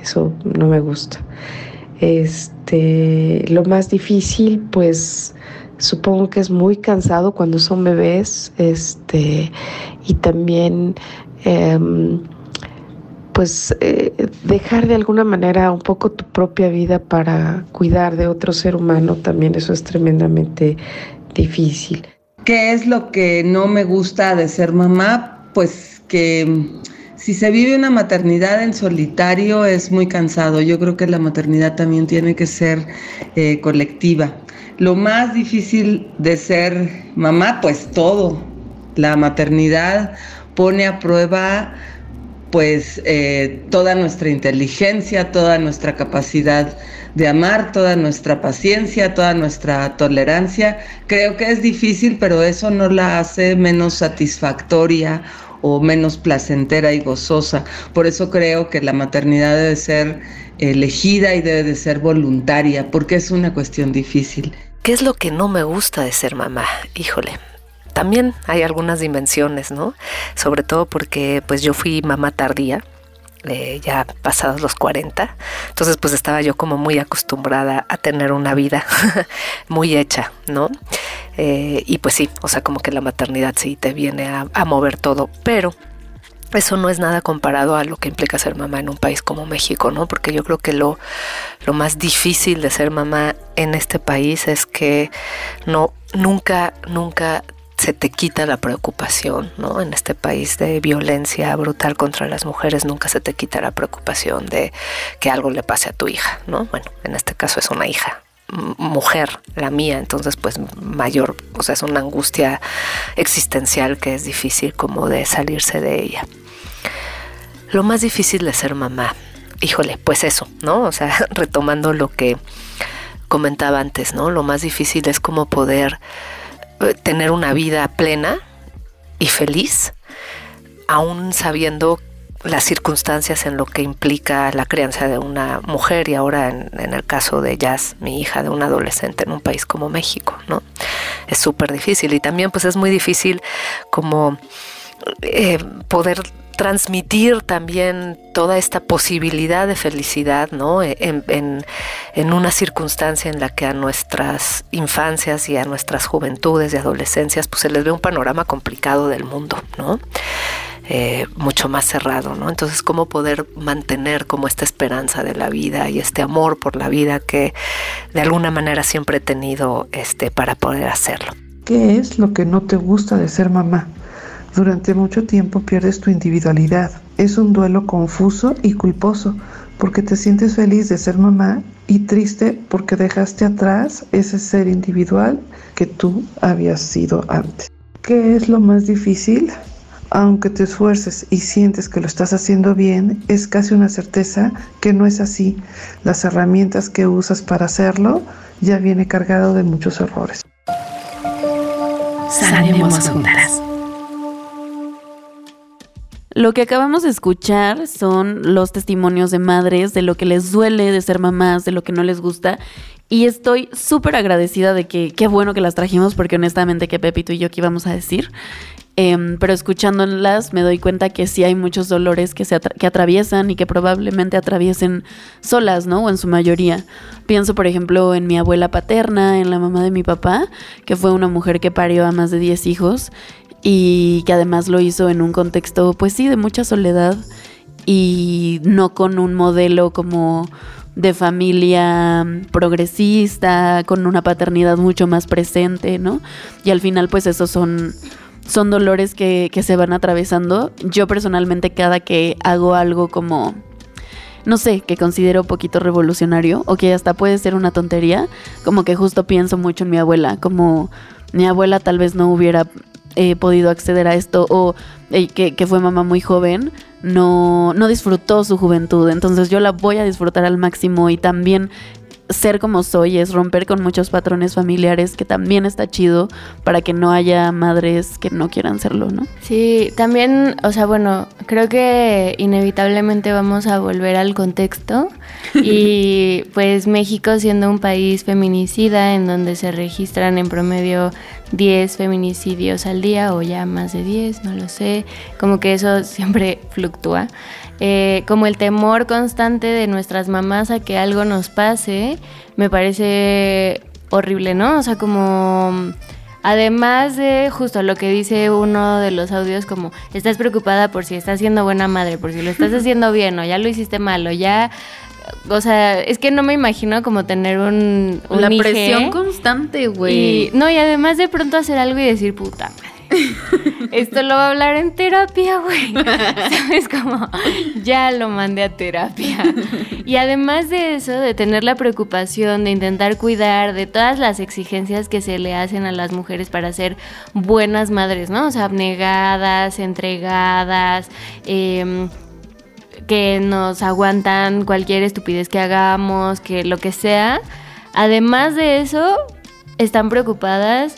eso no me gusta. Este, lo más difícil, pues supongo que es muy cansado cuando son bebés, este, y también em, pues eh, dejar de alguna manera un poco tu propia vida para cuidar de otro ser humano, también eso es tremendamente difícil. ¿Qué es lo que no me gusta de ser mamá? Pues que si se vive una maternidad en solitario es muy cansado. Yo creo que la maternidad también tiene que ser eh, colectiva. Lo más difícil de ser mamá, pues todo. La maternidad pone a prueba pues eh, toda nuestra inteligencia, toda nuestra capacidad de amar, toda nuestra paciencia, toda nuestra tolerancia. Creo que es difícil, pero eso no la hace menos satisfactoria o menos placentera y gozosa. Por eso creo que la maternidad debe ser elegida y debe de ser voluntaria, porque es una cuestión difícil. ¿Qué es lo que no me gusta de ser mamá? Híjole, también hay algunas dimensiones, ¿no? Sobre todo porque pues yo fui mamá tardía, eh, ya pasados los 40, entonces pues estaba yo como muy acostumbrada a tener una vida muy hecha, ¿no? Eh, y pues sí, o sea, como que la maternidad sí te viene a, a mover todo, pero eso no es nada comparado a lo que implica ser mamá en un país como México, ¿no? Porque yo creo que lo, lo más difícil de ser mamá en este país es que no, nunca, nunca se te quita la preocupación, ¿no? En este país de violencia brutal contra las mujeres nunca se te quita la preocupación de que algo le pase a tu hija, ¿no? Bueno, en este caso es una hija mujer, la mía, entonces pues mayor, o sea, es una angustia existencial que es difícil como de salirse de ella. Lo más difícil de ser mamá, híjole, pues eso, ¿no? O sea, retomando lo que comentaba antes, ¿no? Lo más difícil es como poder tener una vida plena y feliz, aún sabiendo las circunstancias en lo que implica la crianza de una mujer y ahora en, el caso de Jazz, mi hija, de una adolescente en un país como México, ¿no? Es súper difícil y también pues es muy difícil como eh, poder transmitir también toda esta posibilidad de felicidad, ¿no? En, en, una circunstancia en la que a nuestras infancias y a nuestras juventudes y adolescencias, pues se les ve un panorama complicado del mundo, ¿no? Eh, mucho más cerrado, ¿no? Entonces, ¿cómo poder mantener como esta esperanza de la vida y este amor por la vida que de alguna manera siempre he tenido este, para poder hacerlo? ¿Qué es lo que no te gusta de ser mamá? Durante mucho tiempo pierdes tu individualidad. Es un duelo confuso y culposo porque te sientes feliz de ser mamá y triste porque dejaste atrás ese ser individual que tú habías sido antes. ¿Qué es lo más difícil? Aunque te esfuerces y sientes que lo estás haciendo bien, es casi una certeza que no es así. Las herramientas que usas para hacerlo ya viene cargado de muchos errores. Sanemos juntas. Lo que acabamos de escuchar son los testimonios de madres, de lo que les duele de ser mamás, de lo que no les gusta. Y estoy súper agradecida de que qué bueno que las trajimos, porque honestamente, que Pepito y yo qué íbamos a decir. Em, pero escuchándolas me doy cuenta que sí hay muchos dolores que, se que atraviesan y que probablemente atraviesen solas, ¿no? O en su mayoría. Pienso, por ejemplo, en mi abuela paterna, en la mamá de mi papá, que fue una mujer que parió a más de 10 hijos y que además lo hizo en un contexto, pues sí, de mucha soledad y no con un modelo como de familia progresista, con una paternidad mucho más presente, ¿no? Y al final, pues esos son, son dolores que, que se van atravesando. Yo personalmente cada que hago algo como no sé, que considero poquito revolucionario o que hasta puede ser una tontería, como que justo pienso mucho en mi abuela, como mi abuela tal vez no hubiera he podido acceder a esto o eh, que, que, fue mamá muy joven, no, no disfrutó su juventud. Entonces yo la voy a disfrutar al máximo y también ser como soy es romper con muchos patrones familiares que también está chido para que no haya madres que no quieran serlo, ¿no? Sí, también, o sea, bueno, creo que inevitablemente vamos a volver al contexto y pues México siendo un país feminicida en donde se registran en promedio 10 feminicidios al día o ya más de 10, no lo sé, como que eso siempre fluctúa. Eh, como el temor constante de nuestras mamás a que algo nos pase, me parece horrible, ¿no? O sea, como... Además de justo lo que dice uno de los audios, como estás preocupada por si estás siendo buena madre, por si lo estás haciendo bien o ya lo hiciste mal o ya o sea, es que no me imagino como tener un, La presión constante, güey. No, y además de pronto hacer algo y decir, puta madre. Esto lo va a hablar en terapia, güey. ¿Sabes cómo? Ya lo mandé a terapia. Y además de eso, de tener la preocupación, de intentar cuidar de todas las exigencias que se le hacen a las mujeres para ser buenas madres, ¿no? O sea, abnegadas, entregadas, eh, que nos aguantan cualquier estupidez que hagamos, que lo que sea. Además de eso, están preocupadas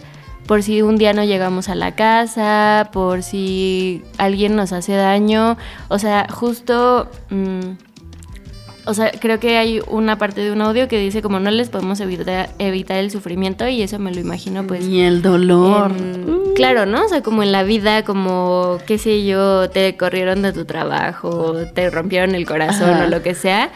por si un día no llegamos a la casa, por si alguien nos hace daño. O sea, justo... Mm, o sea, creo que hay una parte de un audio que dice como no les podemos evitar, evitar el sufrimiento y eso me lo imagino pues... Y el dolor. claro, ¿no? O sea, como en la vida, como, qué sé yo, te corrieron de tu trabajo, te rompieron el corazón o lo que sea.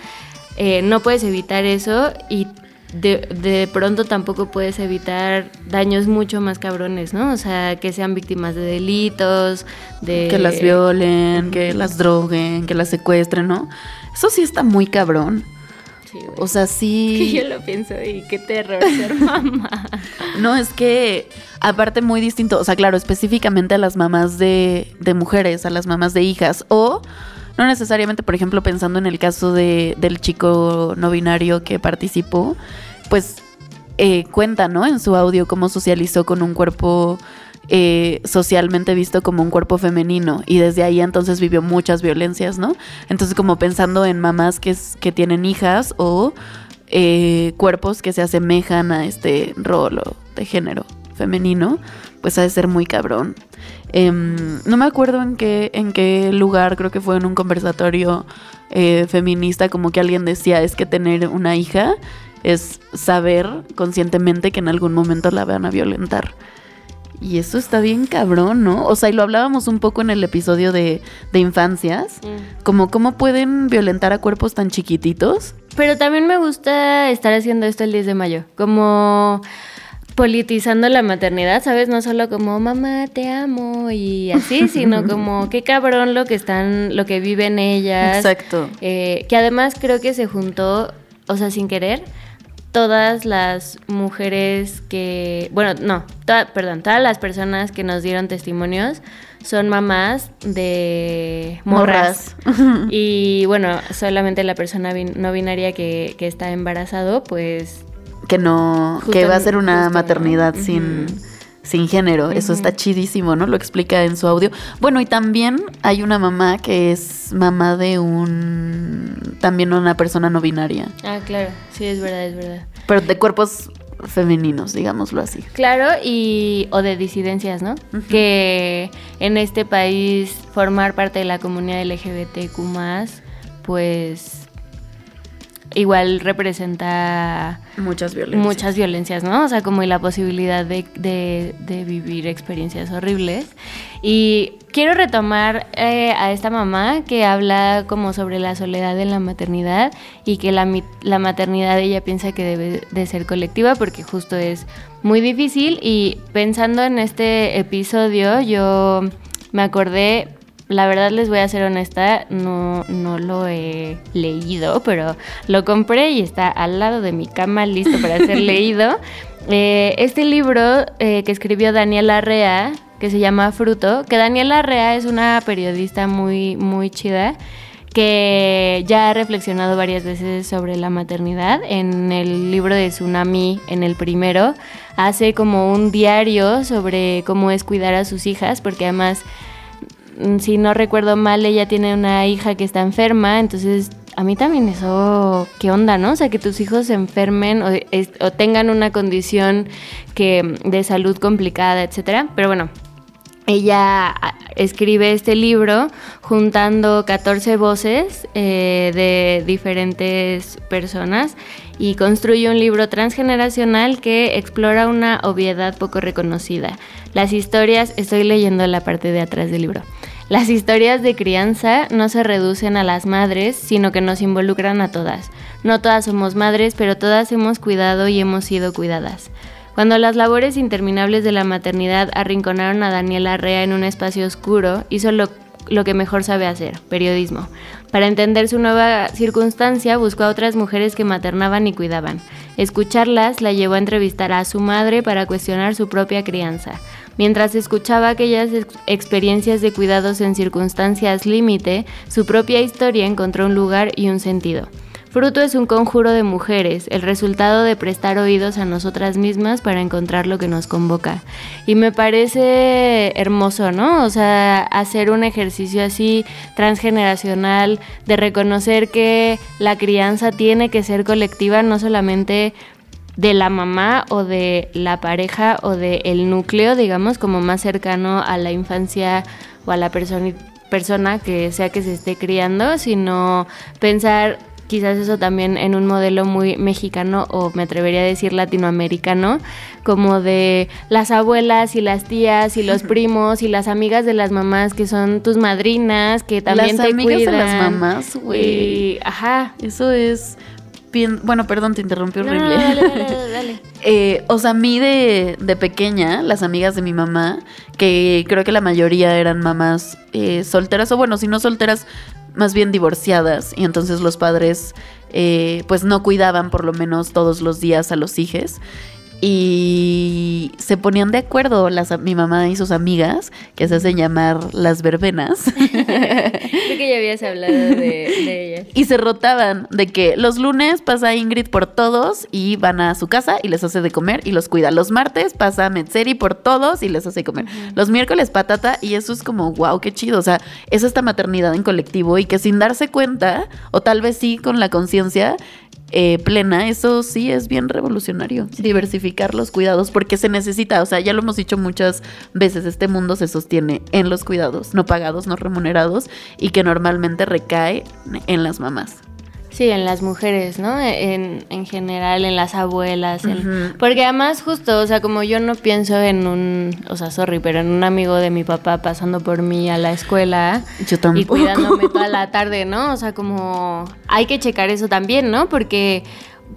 Eh, no puedes evitar eso y de, de, pronto tampoco puedes evitar daños mucho más cabrones, ¿no? O sea, que sean víctimas de delitos, de... Que las violen, que las droguen, que las secuestren, ¿no? Eso sí está muy cabrón. Sí, o sea, sí... Que yo lo pienso y qué terror ser mamá. no, es que aparte muy distinto, o sea, claro, específicamente a las mamás de, de mujeres, a las mamás de hijas, o no necesariamente, por ejemplo, pensando en el caso de, del chico no binario que participó, pues eh, cuenta, ¿no? En su audio cómo socializó con un cuerpo eh, socialmente visto como un cuerpo femenino y desde ahí entonces vivió muchas violencias, ¿no? Entonces como pensando en mamás que, tienen hijas o eh, cuerpos que se asemejan a este rol de género femenino, pues ha de ser muy cabrón. Em, no me acuerdo en qué, en qué lugar, creo que fue en un conversatorio eh, feminista, como que alguien decía, es que tener una hija es saber conscientemente que en algún momento la van a violentar. Y eso está bien cabrón, ¿no? O sea, y lo hablábamos un poco en el episodio de, de infancias, Mm. como cómo pueden violentar a cuerpos tan chiquititos. Pero también me gusta estar haciendo esto el 10 de mayo, como politizando la maternidad, ¿sabes? No solo como mamá, te amo y así, sino como qué cabrón lo que están, lo que viven ellas. Exacto. Eh, que además creo que se juntó, o sea, sin querer, todas las mujeres que, bueno, no, toda- perdón, todas las personas que nos dieron testimonios son mamás de morras. y bueno, solamente la persona bin- no binaria que, que está embarazado, pues Que no, que va a ser una maternidad sin, sin género. Eso está chidísimo, ¿no? Lo explica en su audio. Bueno, y también hay una mamá que es mamá de un, también una persona no binaria, Ah, claro, sí, es verdad, es verdad. pero de cuerpos femeninos, digámoslo así. Claro, y o de disidencias, ¿no? Que en este país formar parte de la comunidad LGBTQ+, pues igual representa Muchas violencias. muchas violencias, ¿no? O sea, como la posibilidad de, de- de vivir experiencias horribles. Y quiero retomar eh, a esta mamá que habla como sobre la soledad en la maternidad y que la, la maternidad ella piensa que debe de ser colectiva porque justo es muy difícil y pensando en este episodio yo me acordé la verdad les voy a ser honesta, no, no lo he leído, pero lo compré y está al lado de mi cama listo para ser leído. Eh, este libro eh, que escribió Daniela Rea, que se llama Fruto, que Daniela Rea es una periodista muy, muy chida que ya ha reflexionado varias veces sobre la maternidad. En el libro de Tsunami, en el primero, hace como un diario sobre cómo es cuidar a sus hijas, porque además si no recuerdo mal, ella tiene una hija que está enferma, entonces a mí también eso, ¿qué onda, no? O sea, que tus hijos se enfermen o, tengan una condición que de salud complicada, etcétera. Pero bueno, ella ah, escribe este libro juntando 14 voces eh, de diferentes personas y construye un libro transgeneracional que explora una obviedad poco reconocida. Las historias, estoy leyendo la parte de atrás del libro. Las historias de crianza no se reducen a las madres, sino que nos involucran a todas. No todas somos madres, pero todas hemos cuidado y hemos sido cuidadas. Cuando las labores interminables de la maternidad arrinconaron a Daniela Rea en un espacio oscuro, hizo lo, lo que mejor sabe hacer, periodismo. Para entender su nueva circunstancia, buscó a otras mujeres que maternaban y cuidaban. Escucharlas la llevó a entrevistar a su madre para cuestionar su propia crianza. Mientras escuchaba aquellas ex- experiencias de cuidados en circunstancias límite, su propia historia encontró un lugar y un sentido. Fruto es un conjuro de mujeres, el resultado de prestar oídos a nosotras mismas para encontrar lo que nos convoca. Y me parece hermoso, ¿no? O sea, hacer un ejercicio así transgeneracional de reconocer que la crianza tiene que ser colectiva, no solamente de la mamá o de la pareja o del núcleo, digamos, como más cercano a la infancia o a la persona, persona que sea que se esté criando, sino pensar quizás eso también en un modelo muy mexicano o me atrevería a decir latinoamericano, como de las abuelas y las tías y los primos y las amigas de las mamás que son tus madrinas, que también Las te amigas de las mamás, güey. Ajá. Eso es bien... Bueno, perdón, te interrumpí horrible. no, dale, dale, dale. Eh, o sea, a mí de, de pequeña, las amigas de mi mamá, que creo que la mayoría eran mamás eh, solteras, o bueno, si no solteras, más bien divorciadas, y entonces los padres eh, pues no cuidaban por lo menos todos los días a los hijos. Y se ponían de acuerdo las, mi mamá y sus amigas, que se hacen llamar las verbenas. Creo que ya habías hablado de, de ellas. Y se rotaban de que los lunes pasa Ingrid por todos y van a su casa y les hace de comer y los cuida. Los martes pasa Metzeri por todos y les hace comer. Los miércoles patata y eso es como, wow, qué chido. O sea, es esta maternidad en colectivo y que sin darse cuenta, o tal vez sí con la conciencia, eh, plena, eso sí es bien revolucionario. Diversificar los cuidados, porque se necesita, o sea, ya lo hemos dicho muchas veces, este mundo se sostiene en los cuidados, no pagados, no remunerados, y que normalmente recae en las mamás. Sí, en las mujeres, ¿no? En, en general, en las abuelas. en- Porque además, justo, o sea, como yo no pienso en un, o sea, sorry, pero en un amigo de mi papá pasando por mí a la escuela Yo y tampoco. cuidándome toda la tarde, ¿no? O sea, como hay que checar eso también, ¿no? Porque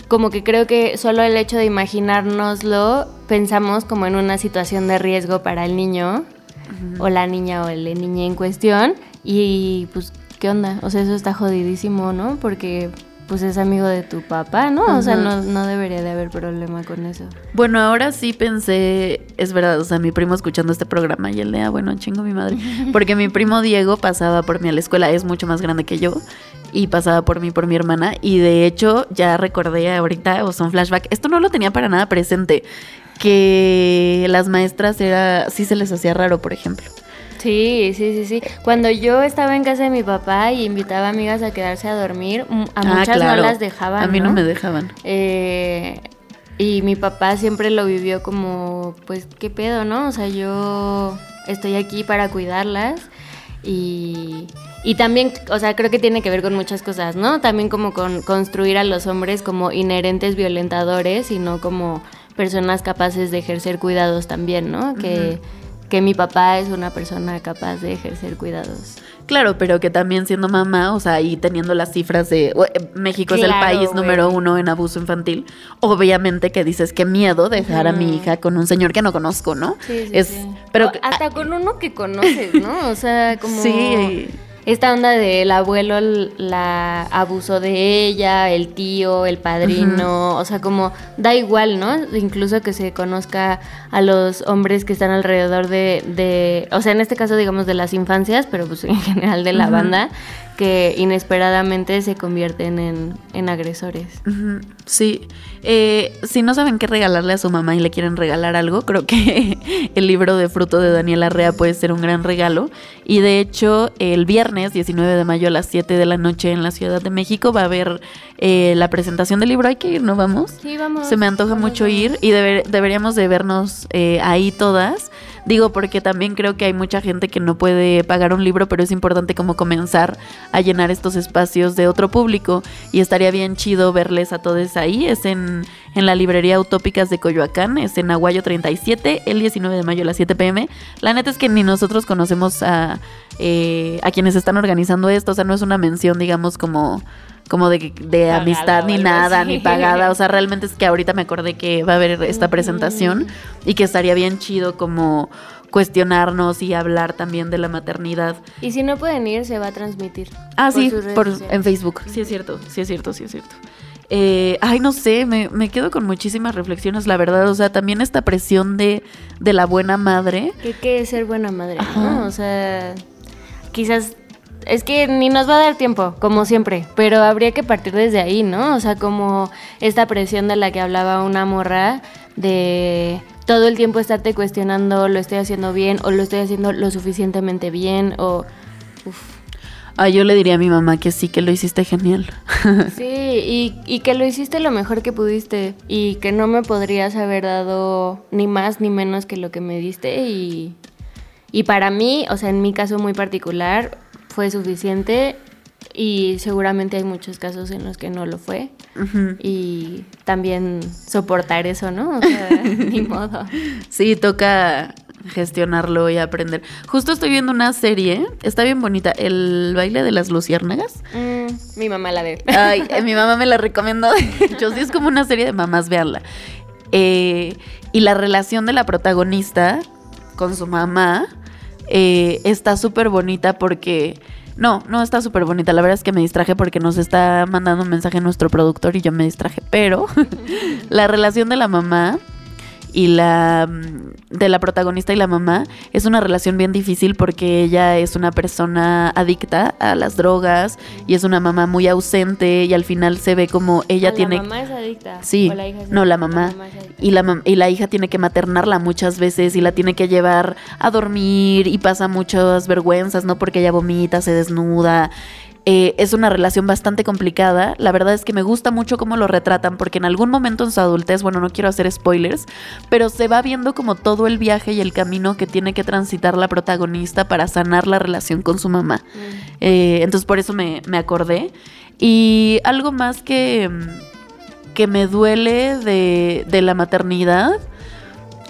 como que creo que solo el hecho de imaginárnoslo, pensamos como en una situación de riesgo para el niño o la niña o el niña en cuestión y pues, ¿qué onda? O sea, eso está jodidísimo, ¿no? Porque pues es amigo de tu papá, ¿no? O sea, no, no debería de haber problema con eso. Bueno, ahora sí pensé, es verdad, o sea, mi primo escuchando este programa y él de, ah, bueno, chingo mi madre. Porque mi primo Diego pasaba por mí a la escuela, es mucho más grande que yo, y pasaba por mí, por mi hermana, y de hecho ya recordé ahorita, o son flashback, esto no lo tenía para nada presente, que las maestras era, sí se les hacía raro, por ejemplo. Sí, sí, sí, sí. Cuando yo estaba en casa de mi papá y invitaba amigas a quedarse a dormir, mm, a Ah, muchas claro. no las dejaban. A mí no me dejaban. Eh, y mi papá siempre lo vivió como, pues, ¿qué pedo, no? O sea, yo estoy aquí para cuidarlas y, y también, o sea, creo que tiene que ver con muchas cosas, ¿no? También como con construir a los hombres como inherentes violentadores y no como personas capaces de ejercer cuidados también, ¿no? Que, que mi papá es una persona capaz de ejercer cuidados. Claro, pero que también siendo mamá, o sea, y teniendo las cifras de eh, México es el país número uno en abuso infantil, obviamente que dices que miedo dejar a mi hija con un señor que no conozco, ¿no? Sí, sí, es, sí. pero O hasta con uno que conoces, ¿no? O sea, como Sí. Esta onda del abuelo la abusó de ella, el tío, el padrino, o sea, como da igual, ¿no? Incluso que se conozca a los hombres que están alrededor de, de o sea, en este caso digamos de las infancias, pero pues en general de la banda, que inesperadamente se convierten en, en agresores. Sí, Eh, si no saben qué regalarle a su mamá y le quieren regalar algo, creo que el libro de fruto de Daniela Arrea puede ser un gran regalo. Y de hecho, el viernes 19 de mayo a las 7 de la noche en la Ciudad de México va a haber eh, la presentación del libro. Hay que ir, ¿no vamos? Sí, vamos. Se me antoja vamos, mucho vamos. ir y deber- deberíamos de vernos eh, ahí todas. Digo, porque también creo que hay mucha gente que no puede pagar un libro, pero es importante como comenzar a llenar estos espacios de otro público y estaría bien chido verles a todos ahí. Es en, en la librería Utópicas de Coyoacán, es en Aguayo 37, el 19 de mayo a las 7 pm. La neta es que ni nosotros conocemos a, eh, a quienes están organizando esto, o sea, no es una mención, digamos, como como de, de Pagada amistad ni nada, así. ni pagada. O sea, realmente es que ahorita me acordé que va a haber esta presentación y que estaría bien chido como cuestionarnos y hablar también de la maternidad. Y si no pueden ir, se va a transmitir. Ah, por sí, por, en Facebook. Sí, es cierto, sí es cierto, sí es cierto. Eh, ay, no sé, me, me quedo con muchísimas reflexiones, la verdad. O sea, también esta presión de, de la buena madre. ¿Qué, qué es ser buena madre? O sea, quizás es que ni nos va a dar tiempo, como siempre, pero habría que partir desde ahí, ¿no? O sea, como esta presión de la que hablaba una morra de todo el tiempo estarte cuestionando, lo estoy haciendo bien o lo estoy haciendo lo suficientemente bien o Ay, yo le diría a mi mamá que sí, que lo hiciste genial. Sí, y, y que lo hiciste lo mejor que pudiste y que no me podrías haber dado ni más ni menos que lo que me diste y, y para mí, o sea, en mi caso muy particular, fue suficiente y seguramente hay muchos casos en los que no lo fue y también soportar eso, ¿no? O sea, ni modo. Sí, toca gestionarlo y aprender. Justo estoy viendo una serie, está bien bonita, El baile de las luciérnagas. Mm, mi mamá la ve. Ay, eh, mi mamá me la recomendó. Hecho, sí es como una serie de mamás, véanla. Eh, y la relación de la protagonista con su mamá eh, está súper bonita porque... No, no está súper bonita. La verdad es que me distraje porque nos está mandando un mensaje nuestro productor y yo me distraje. Pero la relación de la mamá y la de la protagonista y la mamá es una relación bien difícil porque ella es una persona adicta a las drogas y es una mamá muy ausente y al final se ve como ella Ah, tiene La mamá es adicta. Sí, o la hija es no, la mamá. es adicta. Y la, y la hija tiene que maternarla muchas veces y la tiene que llevar a dormir y pasa muchas vergüenzas, ¿no? Porque ella vomita, se desnuda. Eh, es una relación bastante complicada. La verdad es que me gusta mucho cómo lo retratan porque en algún momento en su adultez, bueno, no quiero hacer spoilers, pero se va viendo como todo el viaje y el camino que tiene que transitar la protagonista para sanar la relación con su mamá. Eh, entonces por eso me, me acordé. Y algo más que, mm, que me duele de, de la maternidad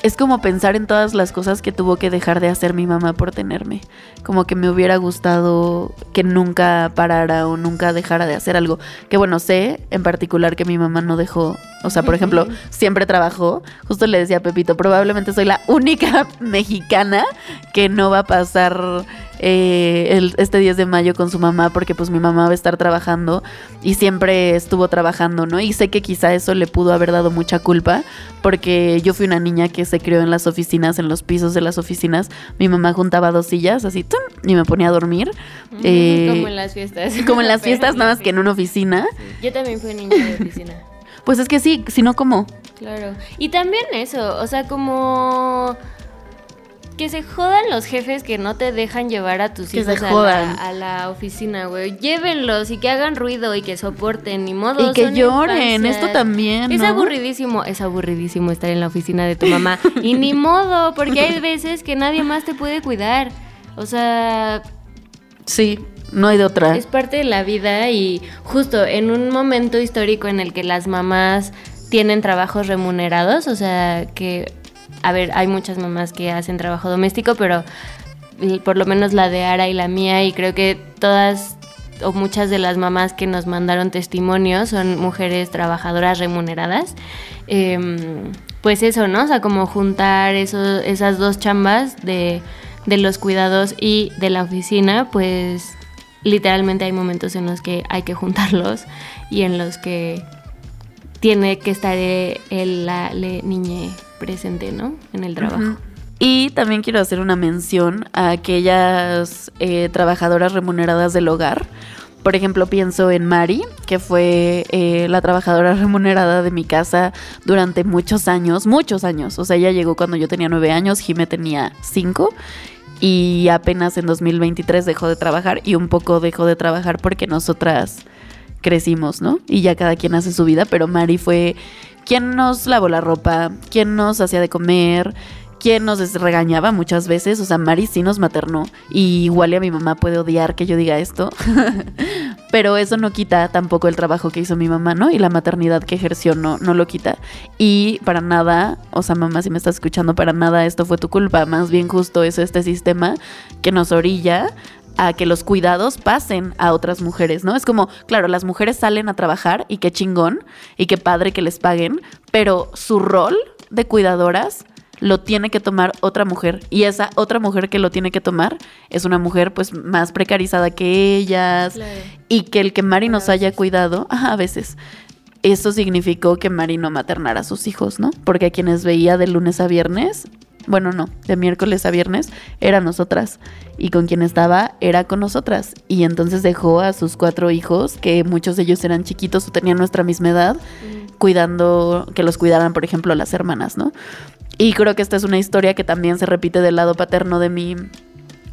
es como pensar en todas las cosas que tuvo que dejar de hacer mi mamá por tenerme. Como que me hubiera gustado que nunca parara o nunca dejara de hacer algo. Que bueno, sé en particular que mi mamá no dejó. O sea, por ejemplo, siempre trabajó. Justo le decía a Pepito, probablemente soy la única mexicana que no va a pasar eh, el- este 10 de mayo con su mamá porque pues mi mamá va a estar trabajando y siempre estuvo trabajando, ¿no? Y sé que quizá eso le pudo haber dado mucha culpa porque yo fui una niña que se crió en las oficinas, en los pisos de las oficinas. Mi mamá juntaba dos sillas así ¡tum! y me ponía a dormir. Eh, como en las fiestas. como en las fiestas, nada más que en una oficina. Yo también fui niña de oficina. Pues es que sí, si no, ¿cómo? Claro. Y también eso, o sea, como que se jodan los jefes que no te dejan llevar a tus Que hijos a la, a la oficina, güey. Llévenlos y que hagan ruido y que soporten, ni modo. Y que lloren, esto también, Es ¿no? aburridísimo, es aburridísimo estar en la oficina de tu mamá. y ni modo, porque hay veces que nadie más te puede cuidar. O sea, Sí, no hay de otra. es parte de la vida y justo en un momento histórico en el que las mamás tienen trabajos remunerados, o sea que, a ver, hay muchas mamás que hacen trabajo doméstico, pero por lo menos la de Ara y la mía, y creo que todas o muchas de las mamás que nos mandaron testimonios son mujeres trabajadoras remuneradas. Em, pues eso, ¿no? O sea, como juntar esas dos chambas de, de los cuidados y de la oficina, pues literalmente hay momentos en los que hay que juntarlos y en los que tiene que estar eh, el, la niñe presente, ¿no? En el trabajo. Y también quiero hacer una mención a aquellas eh, trabajadoras remuneradas del hogar. Por ejemplo, pienso en Mari, que fue eh, la trabajadora remunerada de mi casa durante muchos años, muchos años. O sea, ella llegó cuando yo tenía nueve años, Jime tenía cinco. Y apenas en 2023 dejó de trabajar y un poco dejó de trabajar porque nosotras crecimos, ¿no? Y ya cada quien hace su vida, pero Mari fue quien nos lavó la ropa, quien nos hacía de comer, quien nos regañaba muchas veces, o sea, Mari sí nos maternó y igual y a mi mamá puede odiar que yo diga esto, pero eso no quita tampoco el trabajo que hizo mi mamá, ¿no? Y la maternidad que ejerció no, no lo quita. Y para nada, o sea, mamá, si me estás escuchando, para nada esto fue tu culpa, más bien justo es este sistema que nos orilla a que los cuidados pasen a otras mujeres, ¿no? Es como, claro, las mujeres salen a trabajar y qué chingón y qué padre que les paguen, pero su rol de cuidadoras lo tiene que tomar otra mujer y esa otra mujer que lo tiene que tomar es una mujer pues más precarizada que ellas y que el que Mari nos haya cuidado, ajá, a veces eso significó que Mari no maternara a sus hijos, ¿no? Porque a quienes veía de lunes a viernes, bueno, no, de miércoles a viernes, eran nosotras. Y con quien estaba era con nosotras. Y entonces dejó a sus cuatro hijos, que muchos de ellos eran chiquitos o tenían nuestra misma edad, cuidando, que los cuidaran, por ejemplo, las hermanas, ¿no? Y creo que esta es una historia que también se repite del lado paterno de mi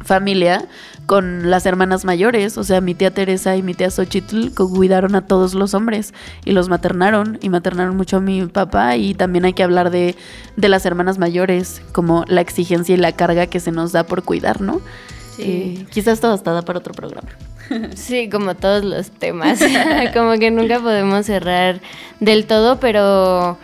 familia con las hermanas mayores, o sea, mi tía Teresa y mi tía Xochitl cuidaron a todos los hombres y los maternaron y maternaron mucho a mi papá y también hay que hablar de, de las hermanas mayores, como la exigencia y la carga que se nos da por cuidar, ¿no? Sí. Eh, quizás todo está da para otro programa. Sí, como todos los temas. como que nunca podemos cerrar del todo, pero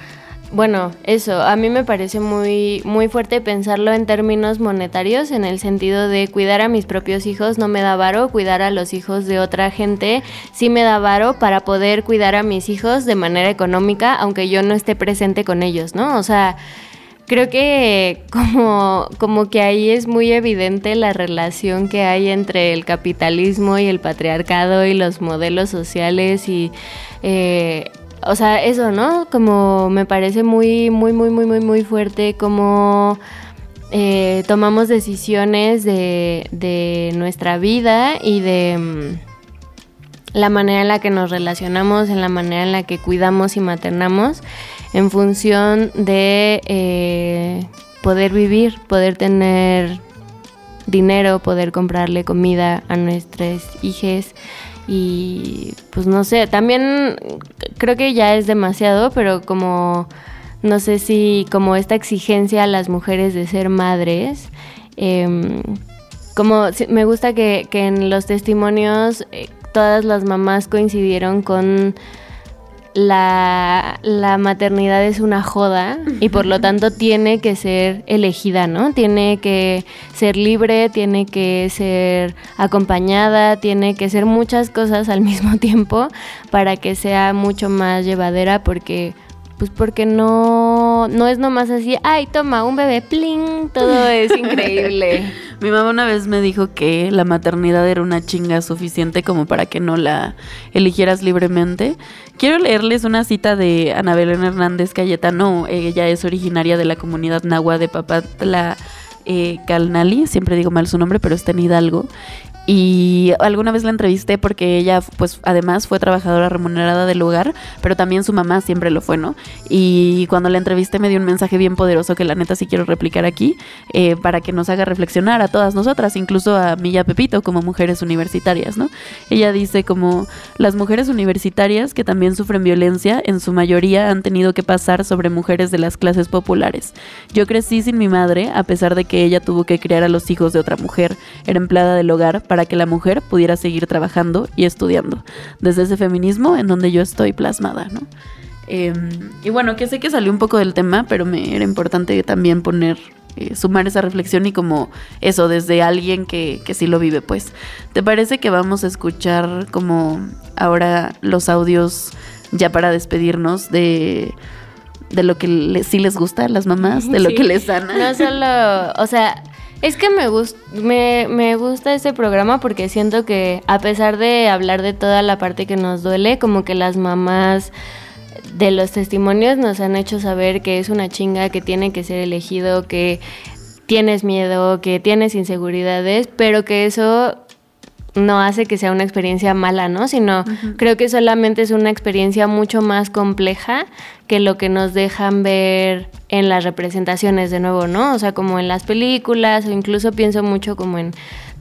bueno, eso, a mí me parece muy, muy fuerte pensarlo en términos monetarios, en el sentido de cuidar a mis propios hijos no me da varo, cuidar a los hijos de otra gente sí me da varo para poder cuidar a mis hijos de manera económica, aunque yo no esté presente con ellos, ¿no? O sea, Creo que como, como que ahí es muy evidente la relación que hay entre el capitalismo y el patriarcado y los modelos sociales y eh, o sea, eso, ¿no? Como me parece muy, muy, muy, muy, muy, muy fuerte como eh, tomamos decisiones de, nuestra vida y de mm, la manera en la que nos relacionamos, en la manera en la que cuidamos y maternamos, en función de eh, poder vivir, poder tener dinero, poder comprarle comida a nuestras hijas y pues no sé, también creo que ya es demasiado, pero como no sé si como esta exigencia a las mujeres de ser madres, em, como me gusta que, en los testimonios eh, todas las mamás coincidieron con la, la, maternidad es una joda y por lo tanto tiene que ser elegida, ¿no? Tiene que ser libre, tiene que ser acompañada, tiene que ser muchas cosas al mismo tiempo para que sea mucho más llevadera porque pues porque no, no es nomás así, ay, toma, un bebé, pling, todo es increíble. Mi mamá una vez me dijo que la maternidad era una chinga suficiente como para que no la eligieras libremente. Quiero leerles una cita de Ana Belén Hernández Cayetano, ella es originaria de la comunidad nahua de Papatla. Eh, Calnali, siempre digo mal su nombre, pero está en Hidalgo. Y alguna vez la entrevisté porque ella, pues además fue trabajadora remunerada del lugar, pero también su mamá siempre lo fue, ¿no? Y cuando la entrevisté me dio un mensaje bien poderoso que la neta sí quiero replicar aquí, eh, para que nos haga reflexionar a todas nosotras, incluso a mí y a Pepito como mujeres universitarias, ¿no? Ella dice como las mujeres universitarias que también sufren violencia, en su mayoría han tenido que pasar sobre mujeres de las clases populares. Yo crecí sin mi madre, a pesar de que ella tuvo que criar a los hijos de otra mujer, era empleada del hogar, para que la mujer pudiera seguir trabajando y estudiando, desde ese feminismo en donde yo estoy plasmada, ¿no? Em, y bueno, que sé que salió un poco del tema, pero me era importante también poner, eh, sumar esa reflexión y como eso, desde alguien que, que sí lo vive, pues. ¿Te parece que vamos a escuchar como ahora los audios ya para despedirnos de de lo que sí les gusta a las mamás, de lo que les sana. No solo, o sea, es que me, gusta me, me, gusta este programa porque siento que a pesar de hablar de toda la parte que nos duele, como que las mamás de los testimonios nos han hecho saber que es una chinga, que tiene que ser elegido, que tienes miedo, que tienes inseguridades, pero que eso no hace que sea una experiencia mala, ¿no? Sino creo que solamente es una experiencia mucho más compleja que lo que nos dejan ver en las representaciones de nuevo, ¿no? O sea, como en las películas o incluso pienso mucho como en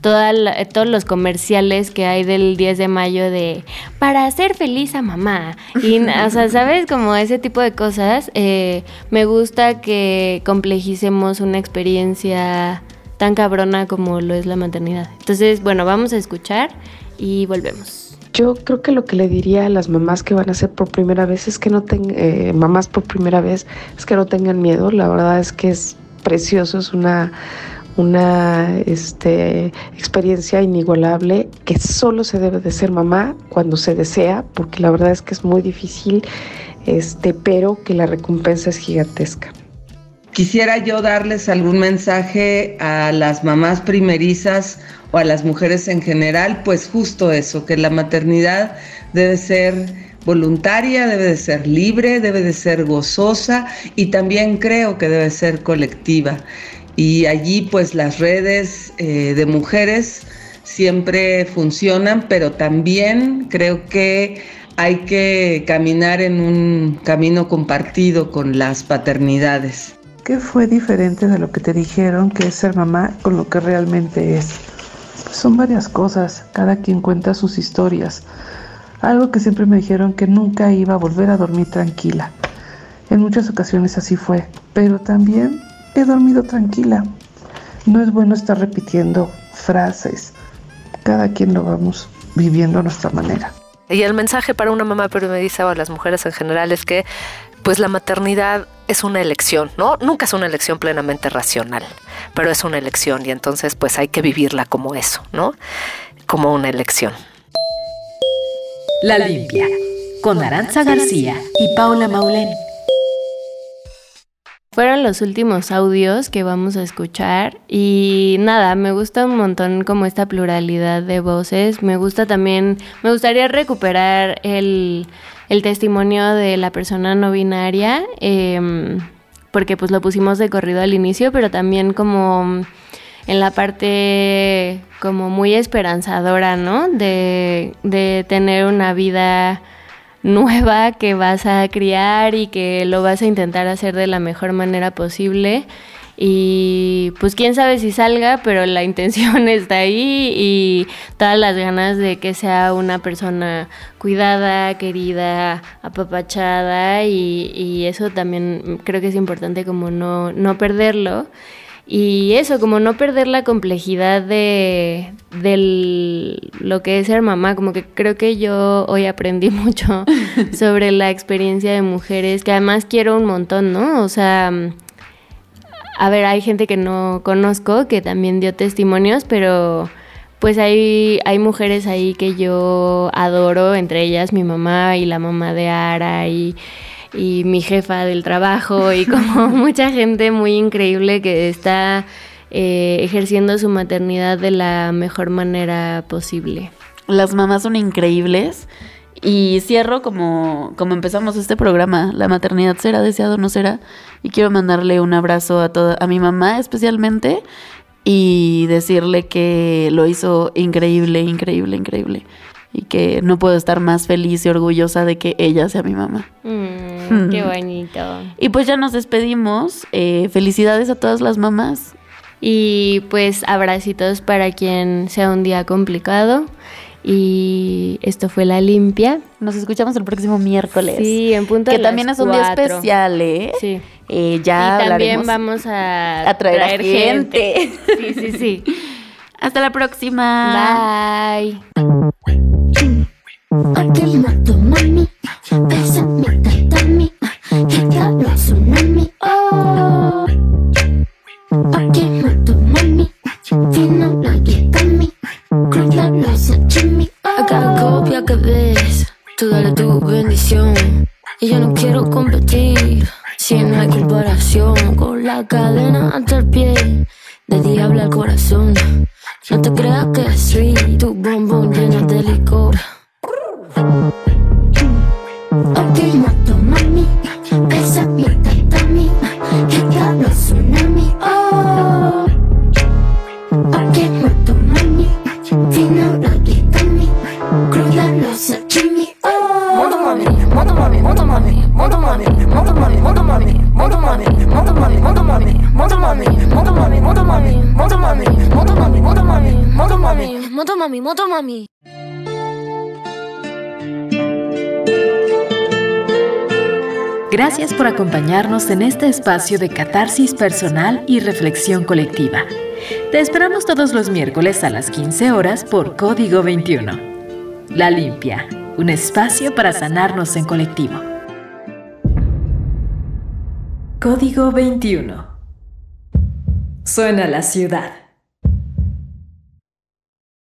toda todos los comerciales que hay del 10 de mayo de para hacer feliz a mamá. Y, o sea, ¿sabes? Como ese tipo de cosas. Eh, me gusta que complejicemos una experiencia tan cabrona como lo es la maternidad. Entonces, bueno, vamos a escuchar y volvemos. Yo creo que lo que le diría a las mamás que van a ser por primera vez es que no tengan, eh, mamás por primera vez, es que no tengan miedo. La verdad es que es precioso, es una, una este, experiencia inigualable que solo se debe de ser mamá cuando se desea, porque la verdad es que es muy difícil, este, pero que la recompensa es gigantesca. Quisiera yo darles algún mensaje a las mamás primerizas o a las mujeres en general, pues justo eso, que la maternidad debe ser voluntaria, debe de ser libre, debe de ser gozosa y también creo que debe ser colectiva. Y allí pues las redes eh, de mujeres siempre funcionan, pero también creo que hay que caminar en un camino compartido con las paternidades. ¿Qué fue diferente de lo que te dijeron que es ser mamá con lo que realmente es? son varias cosas, cada quien cuenta sus historias. Algo que siempre me dijeron que nunca iba a volver a dormir tranquila. En muchas ocasiones así fue, pero también he dormido tranquila. No es bueno estar repitiendo frases. Cada quien lo vamos viviendo a nuestra manera. Y el mensaje para una mamá pero me dice a las mujeres en general es que pues la maternidad es una elección, ¿no? Nunca es una elección plenamente racional, pero es una elección y entonces pues hay que vivirla como eso, ¿no? Como una elección. La limpia, con Aranza García y Paula Maulén. Fueron los últimos audios que vamos a escuchar y nada, me gusta un montón como esta pluralidad de voces. Me gusta también, me gustaría recuperar el el testimonio de la persona no binaria, em, porque pues lo pusimos de corrido al inicio, pero también como en la parte como muy esperanzadora, ¿no? De, de tener una vida nueva que vas a criar y que lo vas a intentar hacer de la mejor manera posible. Y pues quién sabe si salga, pero la intención está ahí y todas las ganas de que sea una persona cuidada, querida, apapachada y, eso también creo que es importante como no, no perderlo. Y eso, como no perder la complejidad de, lo que es ser mamá, como que creo que yo hoy aprendí mucho sobre la experiencia de mujeres, que además quiero un montón, ¿no? O sea, a ver, hay gente que no conozco que también dio testimonios, pero pues hay, hay mujeres ahí que yo adoro, entre ellas mi mamá y la mamá de Ara y y mi jefa del trabajo y como mucha gente muy increíble que está eh, ejerciendo su maternidad de la mejor manera posible. Las mamás son increíbles. Y cierro como, como empezamos este programa. La maternidad será deseado, no será. Y quiero mandarle un abrazo a toda, a mi mamá especialmente. Y decirle que lo hizo increíble, increíble, increíble y que no puedo estar más feliz y orgullosa de que ella sea mi mamá. Mm, qué bonito. Y pues ya nos despedimos. Eh, felicidades a todas las mamás. Y pues abracitos para quien sea un día complicado. Y esto fue La Limpia. Nos escuchamos el próximo miércoles. Sí, en punto Que también es un día especial, ¿eh? Sí. Eh, ya y también vamos a, traer, gente. Sí, sí, sí. Hasta la próxima. Bye. Oh. Aquí mato cruda lo sashimi. Acá copia que ves, tú dale tu bendición. Y yo no quiero competir, si no hay comparación con la cadena hasta el pie, de diablo al corazón. No te creas que sweet, tu bombón llena de licor. Ok, moto mami, moto mami, moto mami, moto mami, moto mami, moto mami, moto mami, moto mami, moto mami, moto mami, moto mami, moto mami. Gracias por acompañarnos en este espacio de catarsis personal y reflexión colectiva. Te esperamos todos los miércoles a las 15 horas por Código 21. La Limpia, un espacio para sanarnos en colectivo. Código 21. Suena la ciudad.